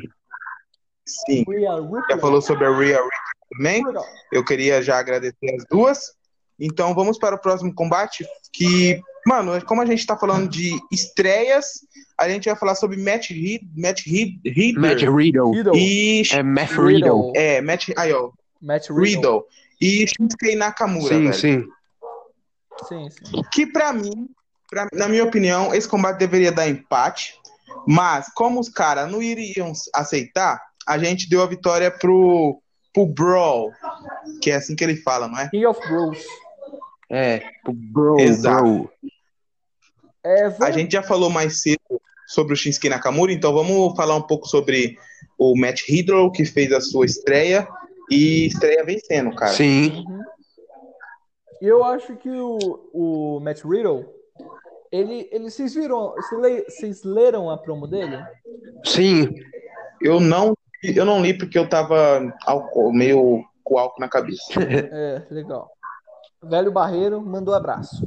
Sim, Rhea Ripley. já falou sobre a Rhea Ripley também. Eu queria já agradecer as duas. Então vamos para o próximo combate. Que, mano, como a gente tá falando de estreias, a gente vai falar sobre Matt Reed, Matt Reed, Matt Riddle. E É Matt Riddle. Riddle. é Matt, aí, ó, Matt Riddle. Riddle e Shinsuke Nakamura, Sim, velho. sim. Sim, sim. Que pra mim, pra- na minha opinião, esse combate deveria dar empate, mas como os caras não iriam aceitar, a gente deu a vitória pro pro Brawl, que é assim que ele fala, não é? King of Bros. É. Bro, Exato. bro. É, A vamos- gente já falou mais cedo sobre o Shinsuke Nakamura, então vamos falar um pouco sobre o Matt Riddle, que fez a sua estreia e estreia vencendo, cara. Sim. Uhum. E eu acho que o, o Matt Riddle, ele, ele vocês viram, vocês le- vocês leram a promo dele? Sim. Eu não eu não li porque eu tava álcool- meio com álcool na cabeça. É, legal. Velho Barreiro mandou abraço.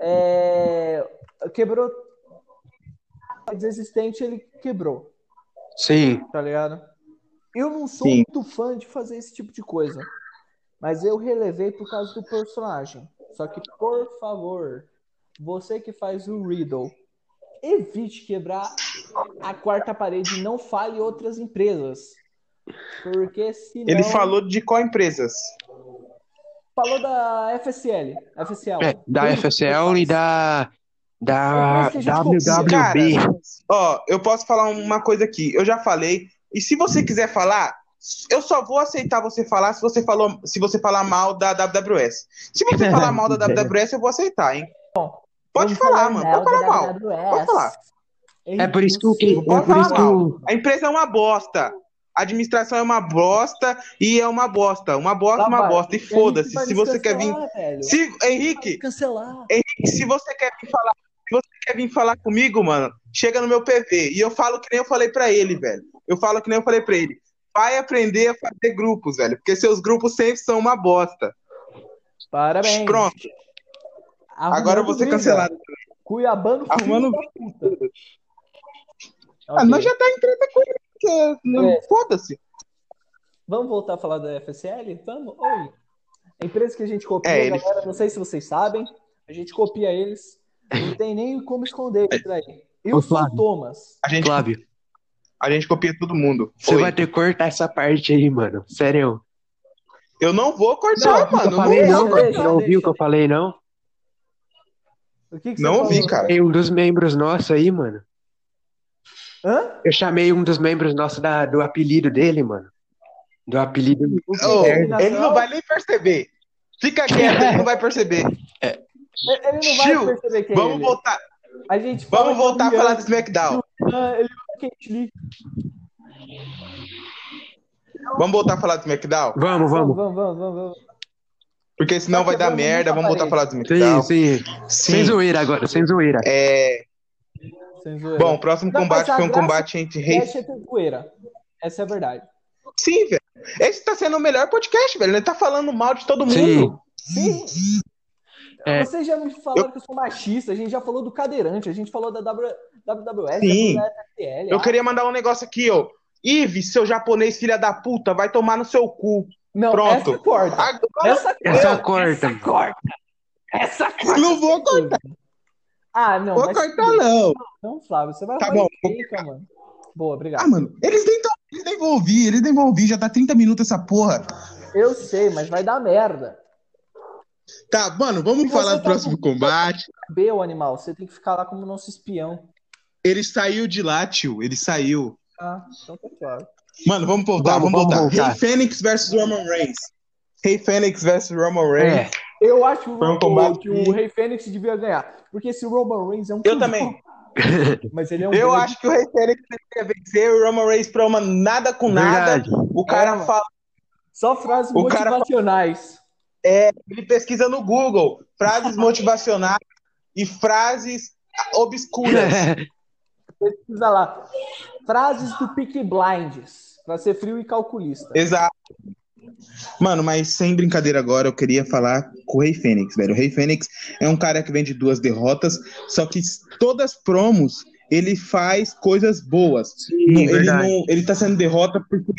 É, quebrou. Desistente, ele quebrou, Sim. tá ligado? Eu não sou Sim. muito fã de fazer esse tipo de coisa. Mas eu relevei por causa do personagem. Só que, por favor, você que faz o Riddle, evite quebrar a quarta parede e não fale outras empresas. Porque senão. Ele falou de qual empresas? Falou da FSL. FSL. É, da Tudo FSL e da. Da WWB. Ó, eu posso falar uma coisa aqui. Eu já falei. E se você quiser falar, eu só vou aceitar você falar se você falou, se você falar mal da WWS. Se você falar mal da WWS, eu vou aceitar, hein? Pode Vamos falar, mano. Pode falar mal. WWS. Pode falar. É por isso que o que. É Pode por isso. A empresa é uma bosta. A administração é uma bosta e é uma bosta. Uma bosta, Tá, uma vai. bosta. E Henrique foda-se. Se você quer vir. velho. Se, Henrique, Cancelar. se você quer vir falar, se você quer vir falar comigo, mano, chega no meu PV. E eu falo que nem eu falei pra ele, velho. Eu falo que nem eu falei pra ele. Vai aprender a fazer grupos, velho. Porque seus grupos sempre são uma bosta. Parabéns. Pronto. Arrumando Agora eu vou ser briga. cancelado. Cuiabano Arrumando- filho da puta. Ah, Ok. nós já tá em treta com ele. não- É. Foda-se. Vamos voltar a falar da FSL? Vamos? Oi. A empresa que a gente copia, É, ele- galera, não sei se vocês sabem, a gente copia eles. Não tem nem como esconder isso daí. E o Flávio. Thomas? A gente, Flávio, a gente copia todo mundo. você Oi. vai ter que cortar essa parte aí, mano. Sério. Eu não vou Não, cortar, mano. eu falei não não, deixa, não ouviu o que eu falei, não? O que, que Não você ouvi, cara. Tem um dos membros nossos aí, mano. Hã? Eu chamei um dos membros nossos da, do apelido dele, mano. Do apelido. O que? Ô, Eliminação? ele não vai nem perceber. Fica quieto, ele não vai perceber. Ele ele não vai Tio, perceber que é Vamos ele. voltar, A gente vamos é voltar a falar do SmackDown. Ele é o Kate Lee. Vamos voltar a falar do SmackDown? Vamos, Vamos, vamos. vamos, vamos, vamos. Porque senão vai dar merda. Vamos voltar a falar do Sim, SmackDown. sim. Sim. Sem zoeira agora, sem zoeira. É, Sem zoeira. bom, o próximo Não, combate foi um combate entre é zoeira. Essa é a verdade. Sim, velho. Esse tá sendo o melhor podcast, velho. Ele tá falando mal de todo Sim. mundo. Sim. É. Vocês já me falaram que eu sou machista. A gente já falou do cadeirante. A gente falou da w... WWS, Sim. da. Eu queria mandar um negócio aqui, ó. Ives, seu japonês filha da puta, vai tomar no seu cu. Não, Pronto. essa corta. Agora Essa corta. Essa corta. Essa corta. Essa corta. não vou cortar, Ah, não. vou cortar, não. Não, Flávio, você vai Tá bom, mano. Boa, obrigado. Ah, mano, eles nem tão. Eles nem vão ouvir, eles nem vão ouvir, já tá 30 minutos essa porra. Eu sei, mas vai dar merda. Tá, mano, vamos Se falar do tá próximo com- combate. B, o animal, você tem que ficar lá como nosso espião. Ele saiu de lá, tio. Ele saiu. Ah, então tá claro. Mano, vamos voltar, Vamos, vamos, vamos voltar. voltar. Rei Fênix versus Roman Reigns. Rei Fênix versus Roman Reigns. É. Eu acho o, um combate que o Rei Fênix devia ganhar. Porque esse Roman Reigns é um Eu cuzão, também. Mas ele é um Eu grande- acho que o Rei Fênix deveria vencer o Roman Reigns pra uma nada com nada. Verdade. O cara É, fala, Só frases O cara- motivacionais. ele pesquisa no Google frases motivacionais e frases obscuras. Pesquisa lá. Frases do Peaky Blinders. Pra ser frio e calculista. Exato. Mano, mas sem brincadeira agora, eu queria falar com o Rei Fênix, velho. O Rei Fênix é um cara que vem de duas derrotas, só que todas as promos ele faz coisas boas. Não- ele, não, ele tá sendo derrota porque,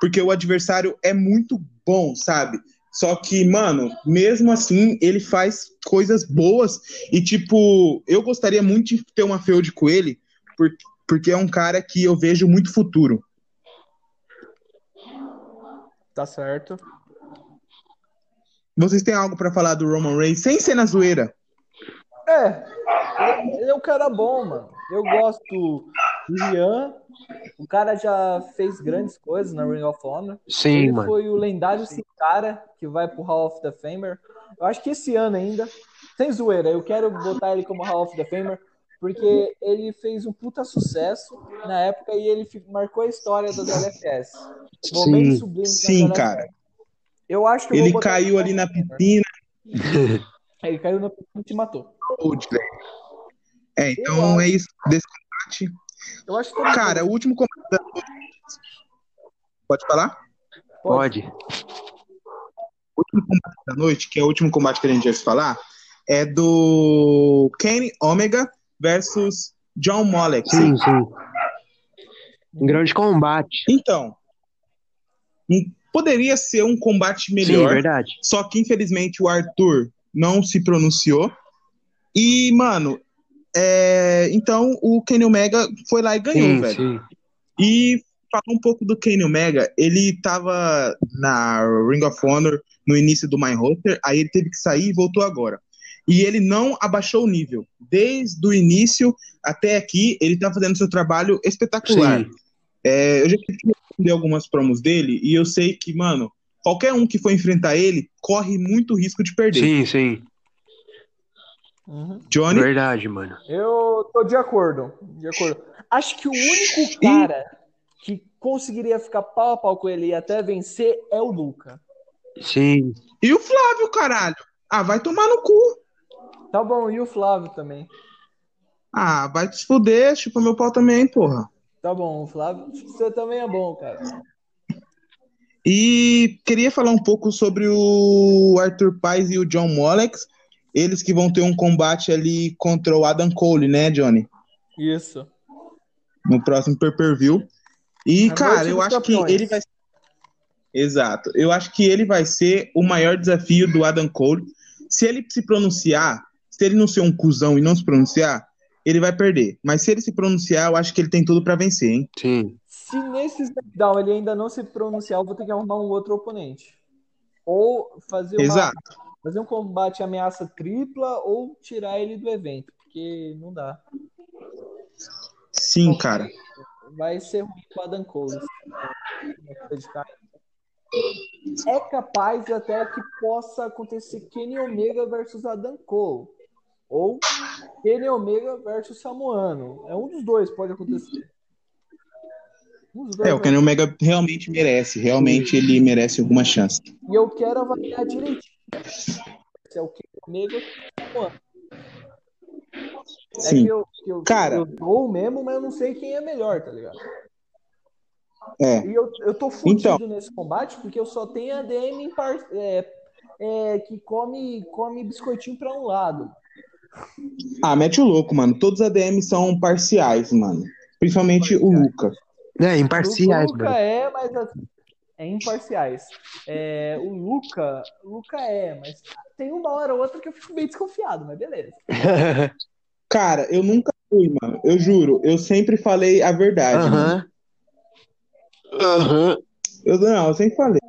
porque o adversário é muito bom, sabe? Só que, mano, mesmo assim, ele faz coisas boas. E, tipo, eu gostaria muito de ter uma feud com ele, porque, porque é um cara que eu vejo muito futuro. Tá certo. Vocês têm algo pra falar do Roman Reigns sem ser na zoeira? É. Ele é um cara bom, mano. Eu gosto do Rian. O cara já fez grandes coisas na Ring of Honor. Sim, ele mano. foi o lendário Cara que vai pro Hall of the Famer. Eu acho que esse ano ainda, sem zoeira, eu quero botar ele como Hall of the Famer, porque ele fez um puta sucesso na época e ele marcou a história das LFS. Sim. Sim, cara. Eu acho que eu Ele caiu ali na piscina. Ele caiu na piscina e te matou. É, então é isso desse combate. Eu acho que Cara, o último combate da noite. Pode falar? Pode. O último combate da noite, que é o último combate que a gente vai falar, é do Kenny Omega versus John Mollett. Sim, sim. Um grande combate. Então, poderia ser um combate Sim, melhor, verdade. só que infelizmente o Arthur não se pronunciou. E, mano, é, então o Kenny Omega foi lá e ganhou, Sim, velho. sim. E falar um pouco do Kenny Omega, ele tava na Ring of Honor no início do main roster, aí ele teve que sair e voltou agora. E ele não abaixou o nível. Desde o início até aqui, ele tá fazendo seu trabalho espetacular. É, eu já tive algumas promos dele e eu sei que, mano, qualquer um que for enfrentar ele corre muito risco de perder. Sim, sim. Uhum. Johnny, Verdade, mano. Eu tô de acordo, de acordo. Acho que o único cara que conseguiria ficar pau a pau com ele e até vencer é o Luca. Sim. e o Flávio, caralho? Ah, vai tomar no cu. Tá bom, e o Flávio também. Ah, vai te fuder, chupa meu pau também, porra. Tá bom, o Flávio, você também é bom, cara. E queria falar um pouco sobre o Arthur Paz e o John Molex. Eles que vão ter um combate ali contra o Adam Cole, né, Johnny? Isso. No próximo pay-per-view. E, A cara, eu acho que campeões. ele vai. Exato. Eu acho que ele vai ser o maior desafio do Adam Cole. Se ele se pronunciar, se ele não ser um cuzão e não se pronunciar, ele vai perder. Mas se ele se pronunciar, eu acho que ele tem tudo pra vencer, hein? Sim. Se nesse SmackDown ele ainda não se pronunciar, eu vou ter que arrumar um outro oponente. Ou fazer, uma, Exato. Fazer um combate ameaça tripla ou tirar ele do evento, porque não dá. Sim, cara. Vai ser ruim com Adam Cole. É capaz até que possa acontecer Kenny Omega versus Adam Cole. Ou Kenny Omega versus Samoano. É um dos dois, pode acontecer. É, o Kenny Omega realmente merece. Realmente ele merece alguma chance. E eu quero avaliar direitinho. Se é o Kenny Omega ou É Sim. que eu, que eu, Cara. eu dou mesmo, mas eu não sei quem é melhor, tá ligado? É. E eu, eu tô fudido Então. nesse combate porque eu só tenho a DM em par- é, é, que come, come biscoitinho pra um lado. Ah, mete o louco, mano. Todos os ADM são parciais, mano. Principalmente o Luca. É, imparciais, o Luca mano. é, mas assim, é imparciais. É, o Luca, o Luca é, mas tem uma hora ou outra que eu fico meio desconfiado, mas beleza. Cara, eu nunca fui, mano. Eu juro. Eu sempre falei a verdade. Aham. Aham. Eu, não, eu sempre falei.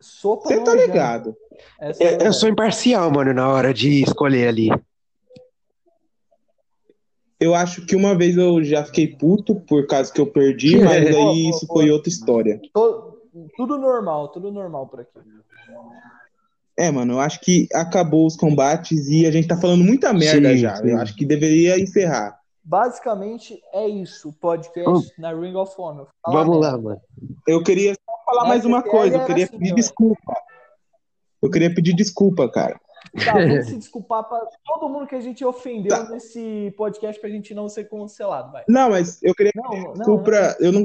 Sopa Você tá é ligado. É a Eu, sou imparcial, mano, na hora de escolher ali. Eu acho que uma vez eu já fiquei puto por causa que eu perdi, mas aí isso foi outra história. To- Tudo normal, tudo normal por aqui. É, mano, eu acho que acabou os combates e a gente tá falando muita merda Sim, já. sim. Eu acho que deveria encerrar. Basicamente é isso, o podcast Hum. na Ring of Honor. Fala Vamos lá, mano. Eu queria só falar mais uma coisa. Eu queria assim pedir desculpa. Eu queria pedir desculpa, cara. Tá, vamos se desculpar pra todo mundo que a gente ofendeu Tá. nesse podcast pra gente não ser cancelado, vai. Não, mas eu queria Não, não, desculpa. Eu não...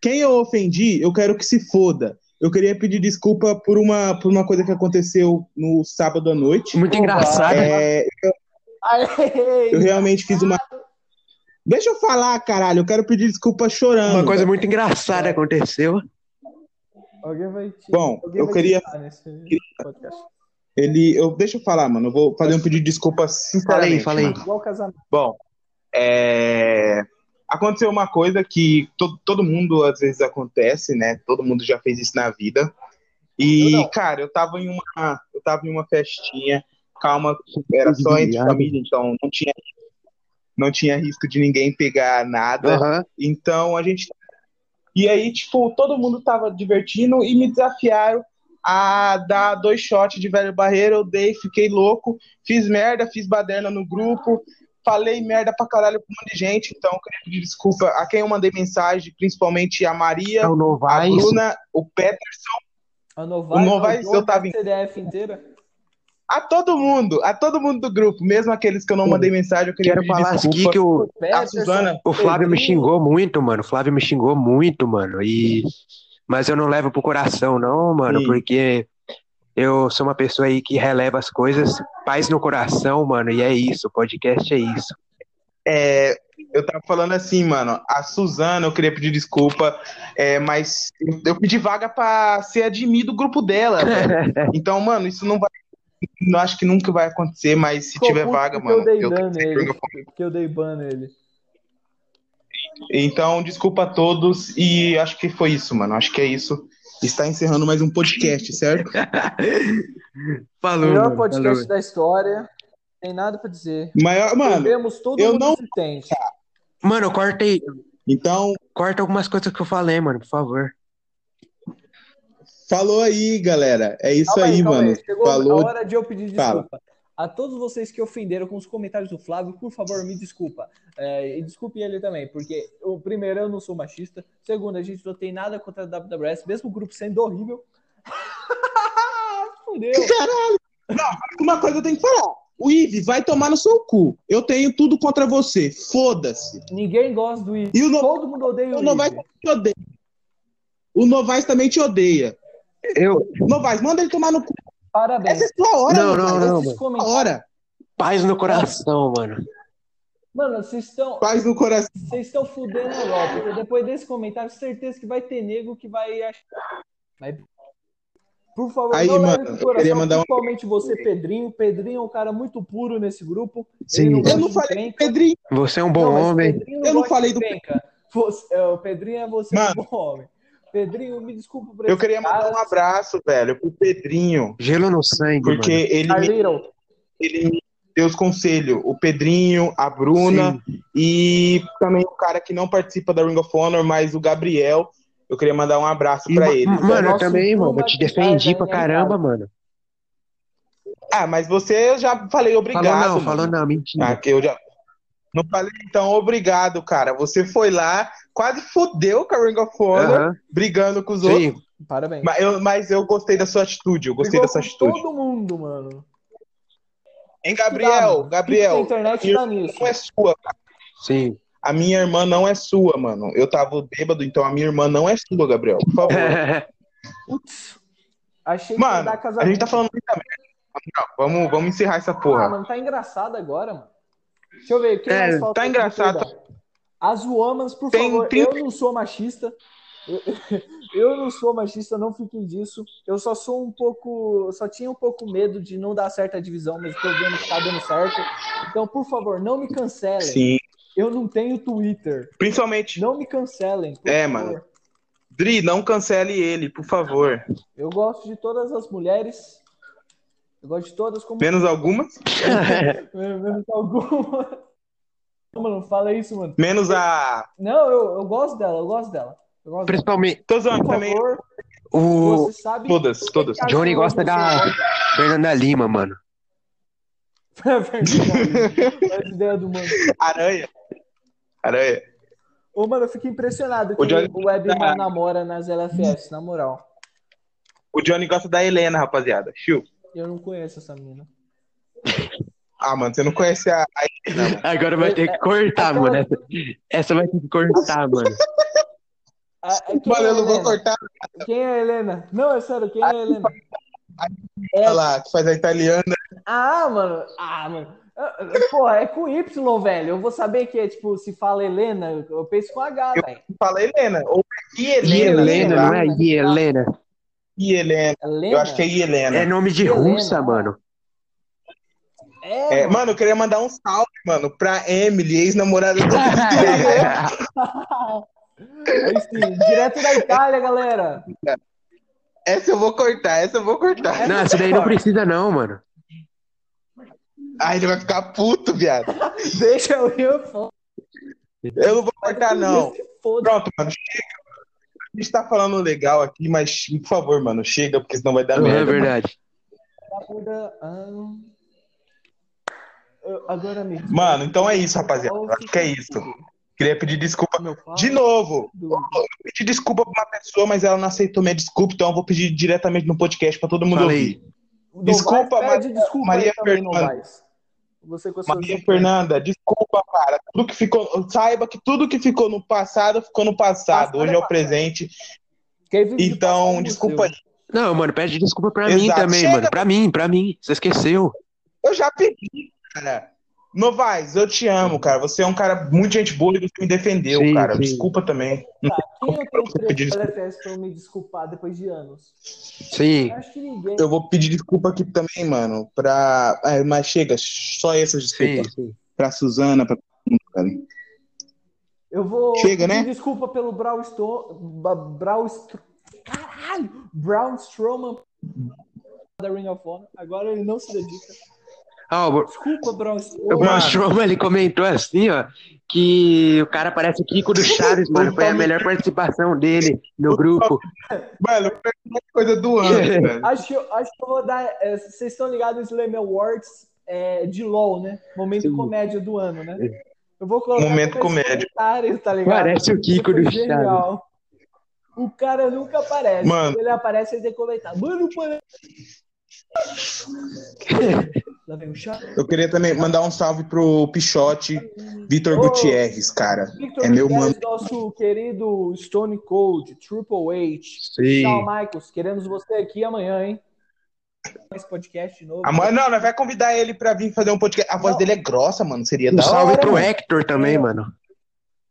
Quem eu ofendi, eu quero que se foda. Eu queria pedir desculpa por uma, por uma coisa que aconteceu no sábado à noite. Muito engraçado. É, Aê, eu realmente fiz uma. Deixa eu falar, caralho. Eu quero pedir desculpa chorando. Uma coisa muito engraçada aconteceu. Alguém vai te... Bom, alguém eu vai queria-. Ele, eu, deixa eu falar, mano. Eu vou fazer um pedido de desculpa sinceramente. Fala aí, fala aí. mano. Igual casamento. Bom, é, aconteceu uma coisa que to- todo mundo às vezes acontece, né? Todo mundo já fez isso na vida. Eu E, não. cara, eu tava em uma, eu tava em uma festinha, calma, era só entre família, então não tinha, não tinha risco de ninguém pegar nada. Aham. Então a gente. E aí, tipo, todo mundo tava divertindo e me desafiaram a dar dois shots de velho barreiro. Eu dei, fiquei louco, fiz merda, fiz baderna no grupo, falei merda pra caralho pra um monte de gente. Então eu queria pedir desculpa a quem eu mandei mensagem, principalmente a Maria, É o a. Bruna, o Peterson, A Novaes, O Novaes, eu tava em- CDF inteira. a todo mundo, a todo mundo do grupo, mesmo aqueles que eu não mandei mensagem, eu queria Quero falar aqui desculpa. que o, Peterson, Suzana, o Flávio me xingou muito, mano. O Flávio me xingou muito, mano. E... Mas eu não levo pro coração, não, mano, Sim. porque eu sou uma pessoa aí que releva as coisas, paz no coração, mano, e é isso, o podcast é isso. É, eu tava falando assim, mano, a Suzana, eu queria pedir desculpa, é, mas eu, eu pedi vaga pra ser admin do grupo dela, velho. Então, mano, isso não vai. Não acho que nunca vai acontecer, mas se tiver vaga, porque mano, Eu dei eu ban nele. Porque eu dei ban nele. Então, desculpa a todos e acho que foi isso, mano. Acho que é isso. Está encerrando mais um podcast, certo? Falou, Melhor mano, podcast falou. da história. Tem nada pra dizer. Maior, mano, Perdemos todo eu mundo não- existente. Mano, corta aí, então, corta algumas coisas que eu falei, mano, por favor. falou aí, galera. É isso Calma aí, calma mano. Chegou Falou. a hora de eu pedir Fala. A todos vocês que ofenderam com os comentários do Flávio, por favor, me desculpa. É, e desculpe ele também, porque, o primeiro, eu não sou machista. Segundo, a gente não tem nada contra a WWS, mesmo o grupo sendo horrível. Fudeu. Uma coisa eu tenho que falar. O Ive vai tomar no seu cu. Eu tenho tudo contra você. Foda-se. Ninguém gosta do Ivo. E o No- Todo mundo odeia o o Novaes Ivo. te odeia. O Novaes também te odeia. Eu, Novaes, manda ele tomar no cu. Parabéns. Essa é sua hora, Não, Novaes. não, não, mano. comentários- hora. paz no coração, mano. Mano, vocês estão. Paz no coração. Vocês estão fudendo a Europa. Depois desse comentário, certeza que vai ter nego que vai achar. Mas, por favor, Aí, não mano, pro eu coração, queria mandar um- principalmente você, Pedrinho. Pedrinho é um cara muito puro nesse grupo. Sim. Ele Eu não falei. Pedrinho. Você é um bom Não, homem. Pedrinho Eu não falei do- encrenca. Você- é, o Pedrinho é você Mano. um bom homem. Pedrinho, me desculpa por Eu queria mandar cara. um abraço, velho, pro Pedrinho. Gelo no sangue, Porque mano. ele me, ele me deu os conselhos. O Pedrinho, a Bruna Sim. e também o cara que não participa da Ring of Honor, mas o Gabriel. Eu queria mandar um abraço pra E, ele. Mano, eu Nosso também, mano. Eu te defendi pra caramba, mano. Ah, mas você eu já falei obrigado. Falou não, mano. falou não, mentira. Ah, que eu já. Não falei, então, obrigado, cara. Você foi lá, quase fudeu com a Ring of Honor, Aham. brigando com os outros. Sim. Parabéns. Mas eu, mas eu gostei da sua atitude, eu gostei Brigou dessa com atitude. todo mundo, mano. Hein, Gabriel, mano. Gabriel, A internet minha tá nisso. não é sua. Sim. A minha irmã não é sua, mano. Eu tava bêbado, então a minha irmã não é sua, Gabriel. Por favor. Putz. Achei que ia Mano, dar a casamento. gente tá falando muita merda. Vamos, vamos encerrar essa Ah, porra. mano, tá engraçado agora, mano. Deixa eu ver, quem É, mais falta? tá engraçado. As Womanas, por Tem favor, 30 eu não sou machista. Eu, eu não sou machista, não fiquem disso. Eu só sou um pouco. eu Só tinha um pouco medo de não dar certa divisão, mas tô vendo que tá dando certo. Então, por favor, não me cancelem. Sim. Eu não tenho Twitter. Principalmente, Não me cancelem. por É, favor. mano. Dri, não cancele ele, por favor. Eu gosto de todas as mulheres. Eu gosto de todas como Menos algumas? menos Mano, fala isso, mano. Menos a. Não, eu, eu gosto dela, eu gosto dela. Eu gosto. Principalmente Tô zoando também. favor, o você sabe. Todas, todas. Johnny gosta da Fernanda Lima, mano. Verdade. Faz ideia do mano. Aranha. Aranha. Ô, mano, eu fico impressionado que O Johnny- o Webman namora nas LFS, na moral. O Johnny gosta da Helena, rapaziada. Chiu. Eu não conheço essa menina. Ah, mano, você não conhece a. a. Agora vai ter que cortar, mano. Essa, essa vai ter que cortar, mano. Ah, é- quem Mano, é eu não vou cortar Quem é a Helena? Não, é sério, quem é a Helena? ela lá, que faz a italiana. Ah, mano. Ah, mano. Porra, é com Y, velho. Eu vou saber que é, tipo, se fala Helena, eu penso com H, Eu- velho. Fala Helena. Ou é Helena. Helena, não é I Helena. I Helena. Helena? Eu acho que é I Helena. É nome de Helena. russa, mano. É, É, mano, eu queria mandar um salve, mano, pra Emily, ex-namorada do Aí sim, direto da Itália, galera. Essa eu vou cortar, essa eu vou cortar. Não, essa daí não precisa, não, mano. Ai, ele vai ficar puto, viado. Deixa eu ir. foda. Eu não vou cortar, não. Pronto, mano, chega. A gente tá falando legal aqui, mas, por favor, mano, chega, porque senão vai dar Não é merda. mano. verdade. Ah, eu- agora me. Mano, então é isso, rapaziada. Acho que é isso. Queria pedir desculpa Meu pai, de novo. do- Pedir desculpa pra uma pessoa, mas ela não aceitou minha desculpa, então eu vou pedir diretamente no podcast pra todo mundo Fala aí. ouvir. Desculpa, Maria- desculpa Maria Fernanda. Maria desculpa. Fernanda, desculpa, cara. Tudo que ficou, saiba que tudo que ficou no passado ficou no passado. Hoje é é o presente. Então, passado desculpa aí. Não, mano, pede desculpa pra mim Exato. também, Chega, mano. Pra mim, pra mim. Você esqueceu. Eu já pedi, cara. Novaes, eu te amo, cara. Você é um cara muito gente boa e você me defendeu, Sim, cara. sim. Desculpa também. Tá, quem eu tenho Vou pedir LFS pra eu me desculpar depois de anos? Sim. Acho que ninguém. Eu vou pedir desculpa aqui também, mano. Pra. é, mas chega, só essas desculpas. sim. Pra Suzana, pra todo mundo, cara. Eu vou Chega, pedir né? desculpa pelo Braun Stro... Caralho! Braun Strowman da Ring of Honor. Agora ele não se dedica. Ah, o Desculpa, Braun o. Strowman, ele comentou assim, ó, que o cara parece o Kiko do Chaves, mano. Foi a melhor participação dele no grupo. Mano, foi a coisa do ano, velho. Acho, que eu- acho que eu vvou dar. é, vocês estão ligados no Slam Awards é, de LOL, né? Momento Sim. comédia do ano, né? Eu vou colocar Momento comédia. tá ligado? Parece o Kiko do genial. O cara nunca aparece. Mano. Ele aparece, ele tem que comentar. Mano, parece. Eu queria também mandar um salve pro Pichote, Vitor. Gutierrez, cara. Victor É meu Gutierrez, nosso querido Stone Cold, Triple H, Sim. Shawn Michaels, queremos você aqui amanhã, hein? Esse podcast de novo. Amanhã, não, nós vai convidar ele pra vir fazer um podcast. A voz Não. dele é grossa, mano. Seria Um da salve hora. pro mano. Hector também, mano.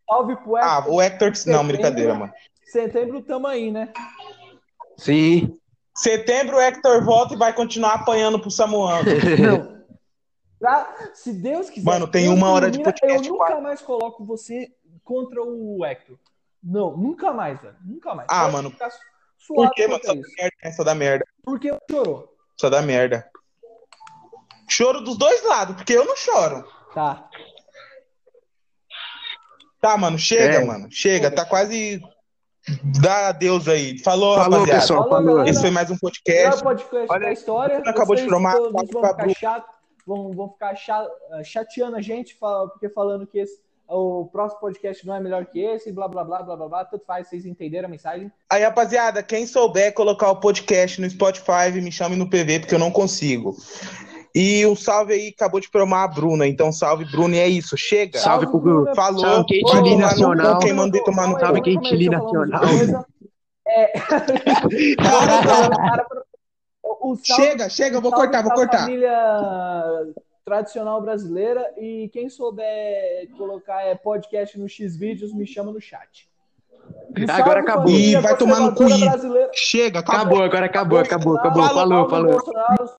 Salve pro Ah, Hector. o Hector. Não, brincadeira, mano. Setembro tamo aí, né? Sim. Setembro o Hector volta e vai continuar apanhando pro Samuano. Não. Pra- se Deus quiser. Mano, tem uma hora de podcast, Eu nunca quase. mais coloco você contra o Hector. Não, nunca mais, velho. Nunca mais. Ah, Pode mano. Por quê, mano? Só a dá isso. merda? Só dá merda. Porque chorou. Só dá merda. Choro dos dois lados, porque eu não choro. Tá. Tá, mano, chega, É. mano. Chega, tá quase. Dá adeus aí. Falou, Falou, rapaziada. pessoal. Falou, Falou. Esse foi mais um podcast. podcast Olha, da história. acabou de Vocês tomar, todos vão ficar chato. vão, vão ficar chateando a gente, porque falando que esse, o próximo podcast não é melhor que esse, blá blá blá blá blá blá, tudo faz, vocês entenderam a mensagem? Aí, rapaziada, quem souber colocar o podcast no Spotify, me chame no PV, porque eu não consigo. E um salve aí, acabou de promar a Bruna. Então, salve, Bruna, e é isso. Chega. Salve, Gugu. Falou. Salve, Kate Lee Nacional. Quem mandei tomar no Salve, Kate Lee Nacional. É... chega, chega, eu vou cortar, vou cortar. Família tradicional brasileira e quem souber colocar é podcast no X vídeos me chama no chat. Um agora acabou. E vai tomar no cu. Chega, acabou. Acabou, agora acabou, acabou, acabou. Falou, falou. falou.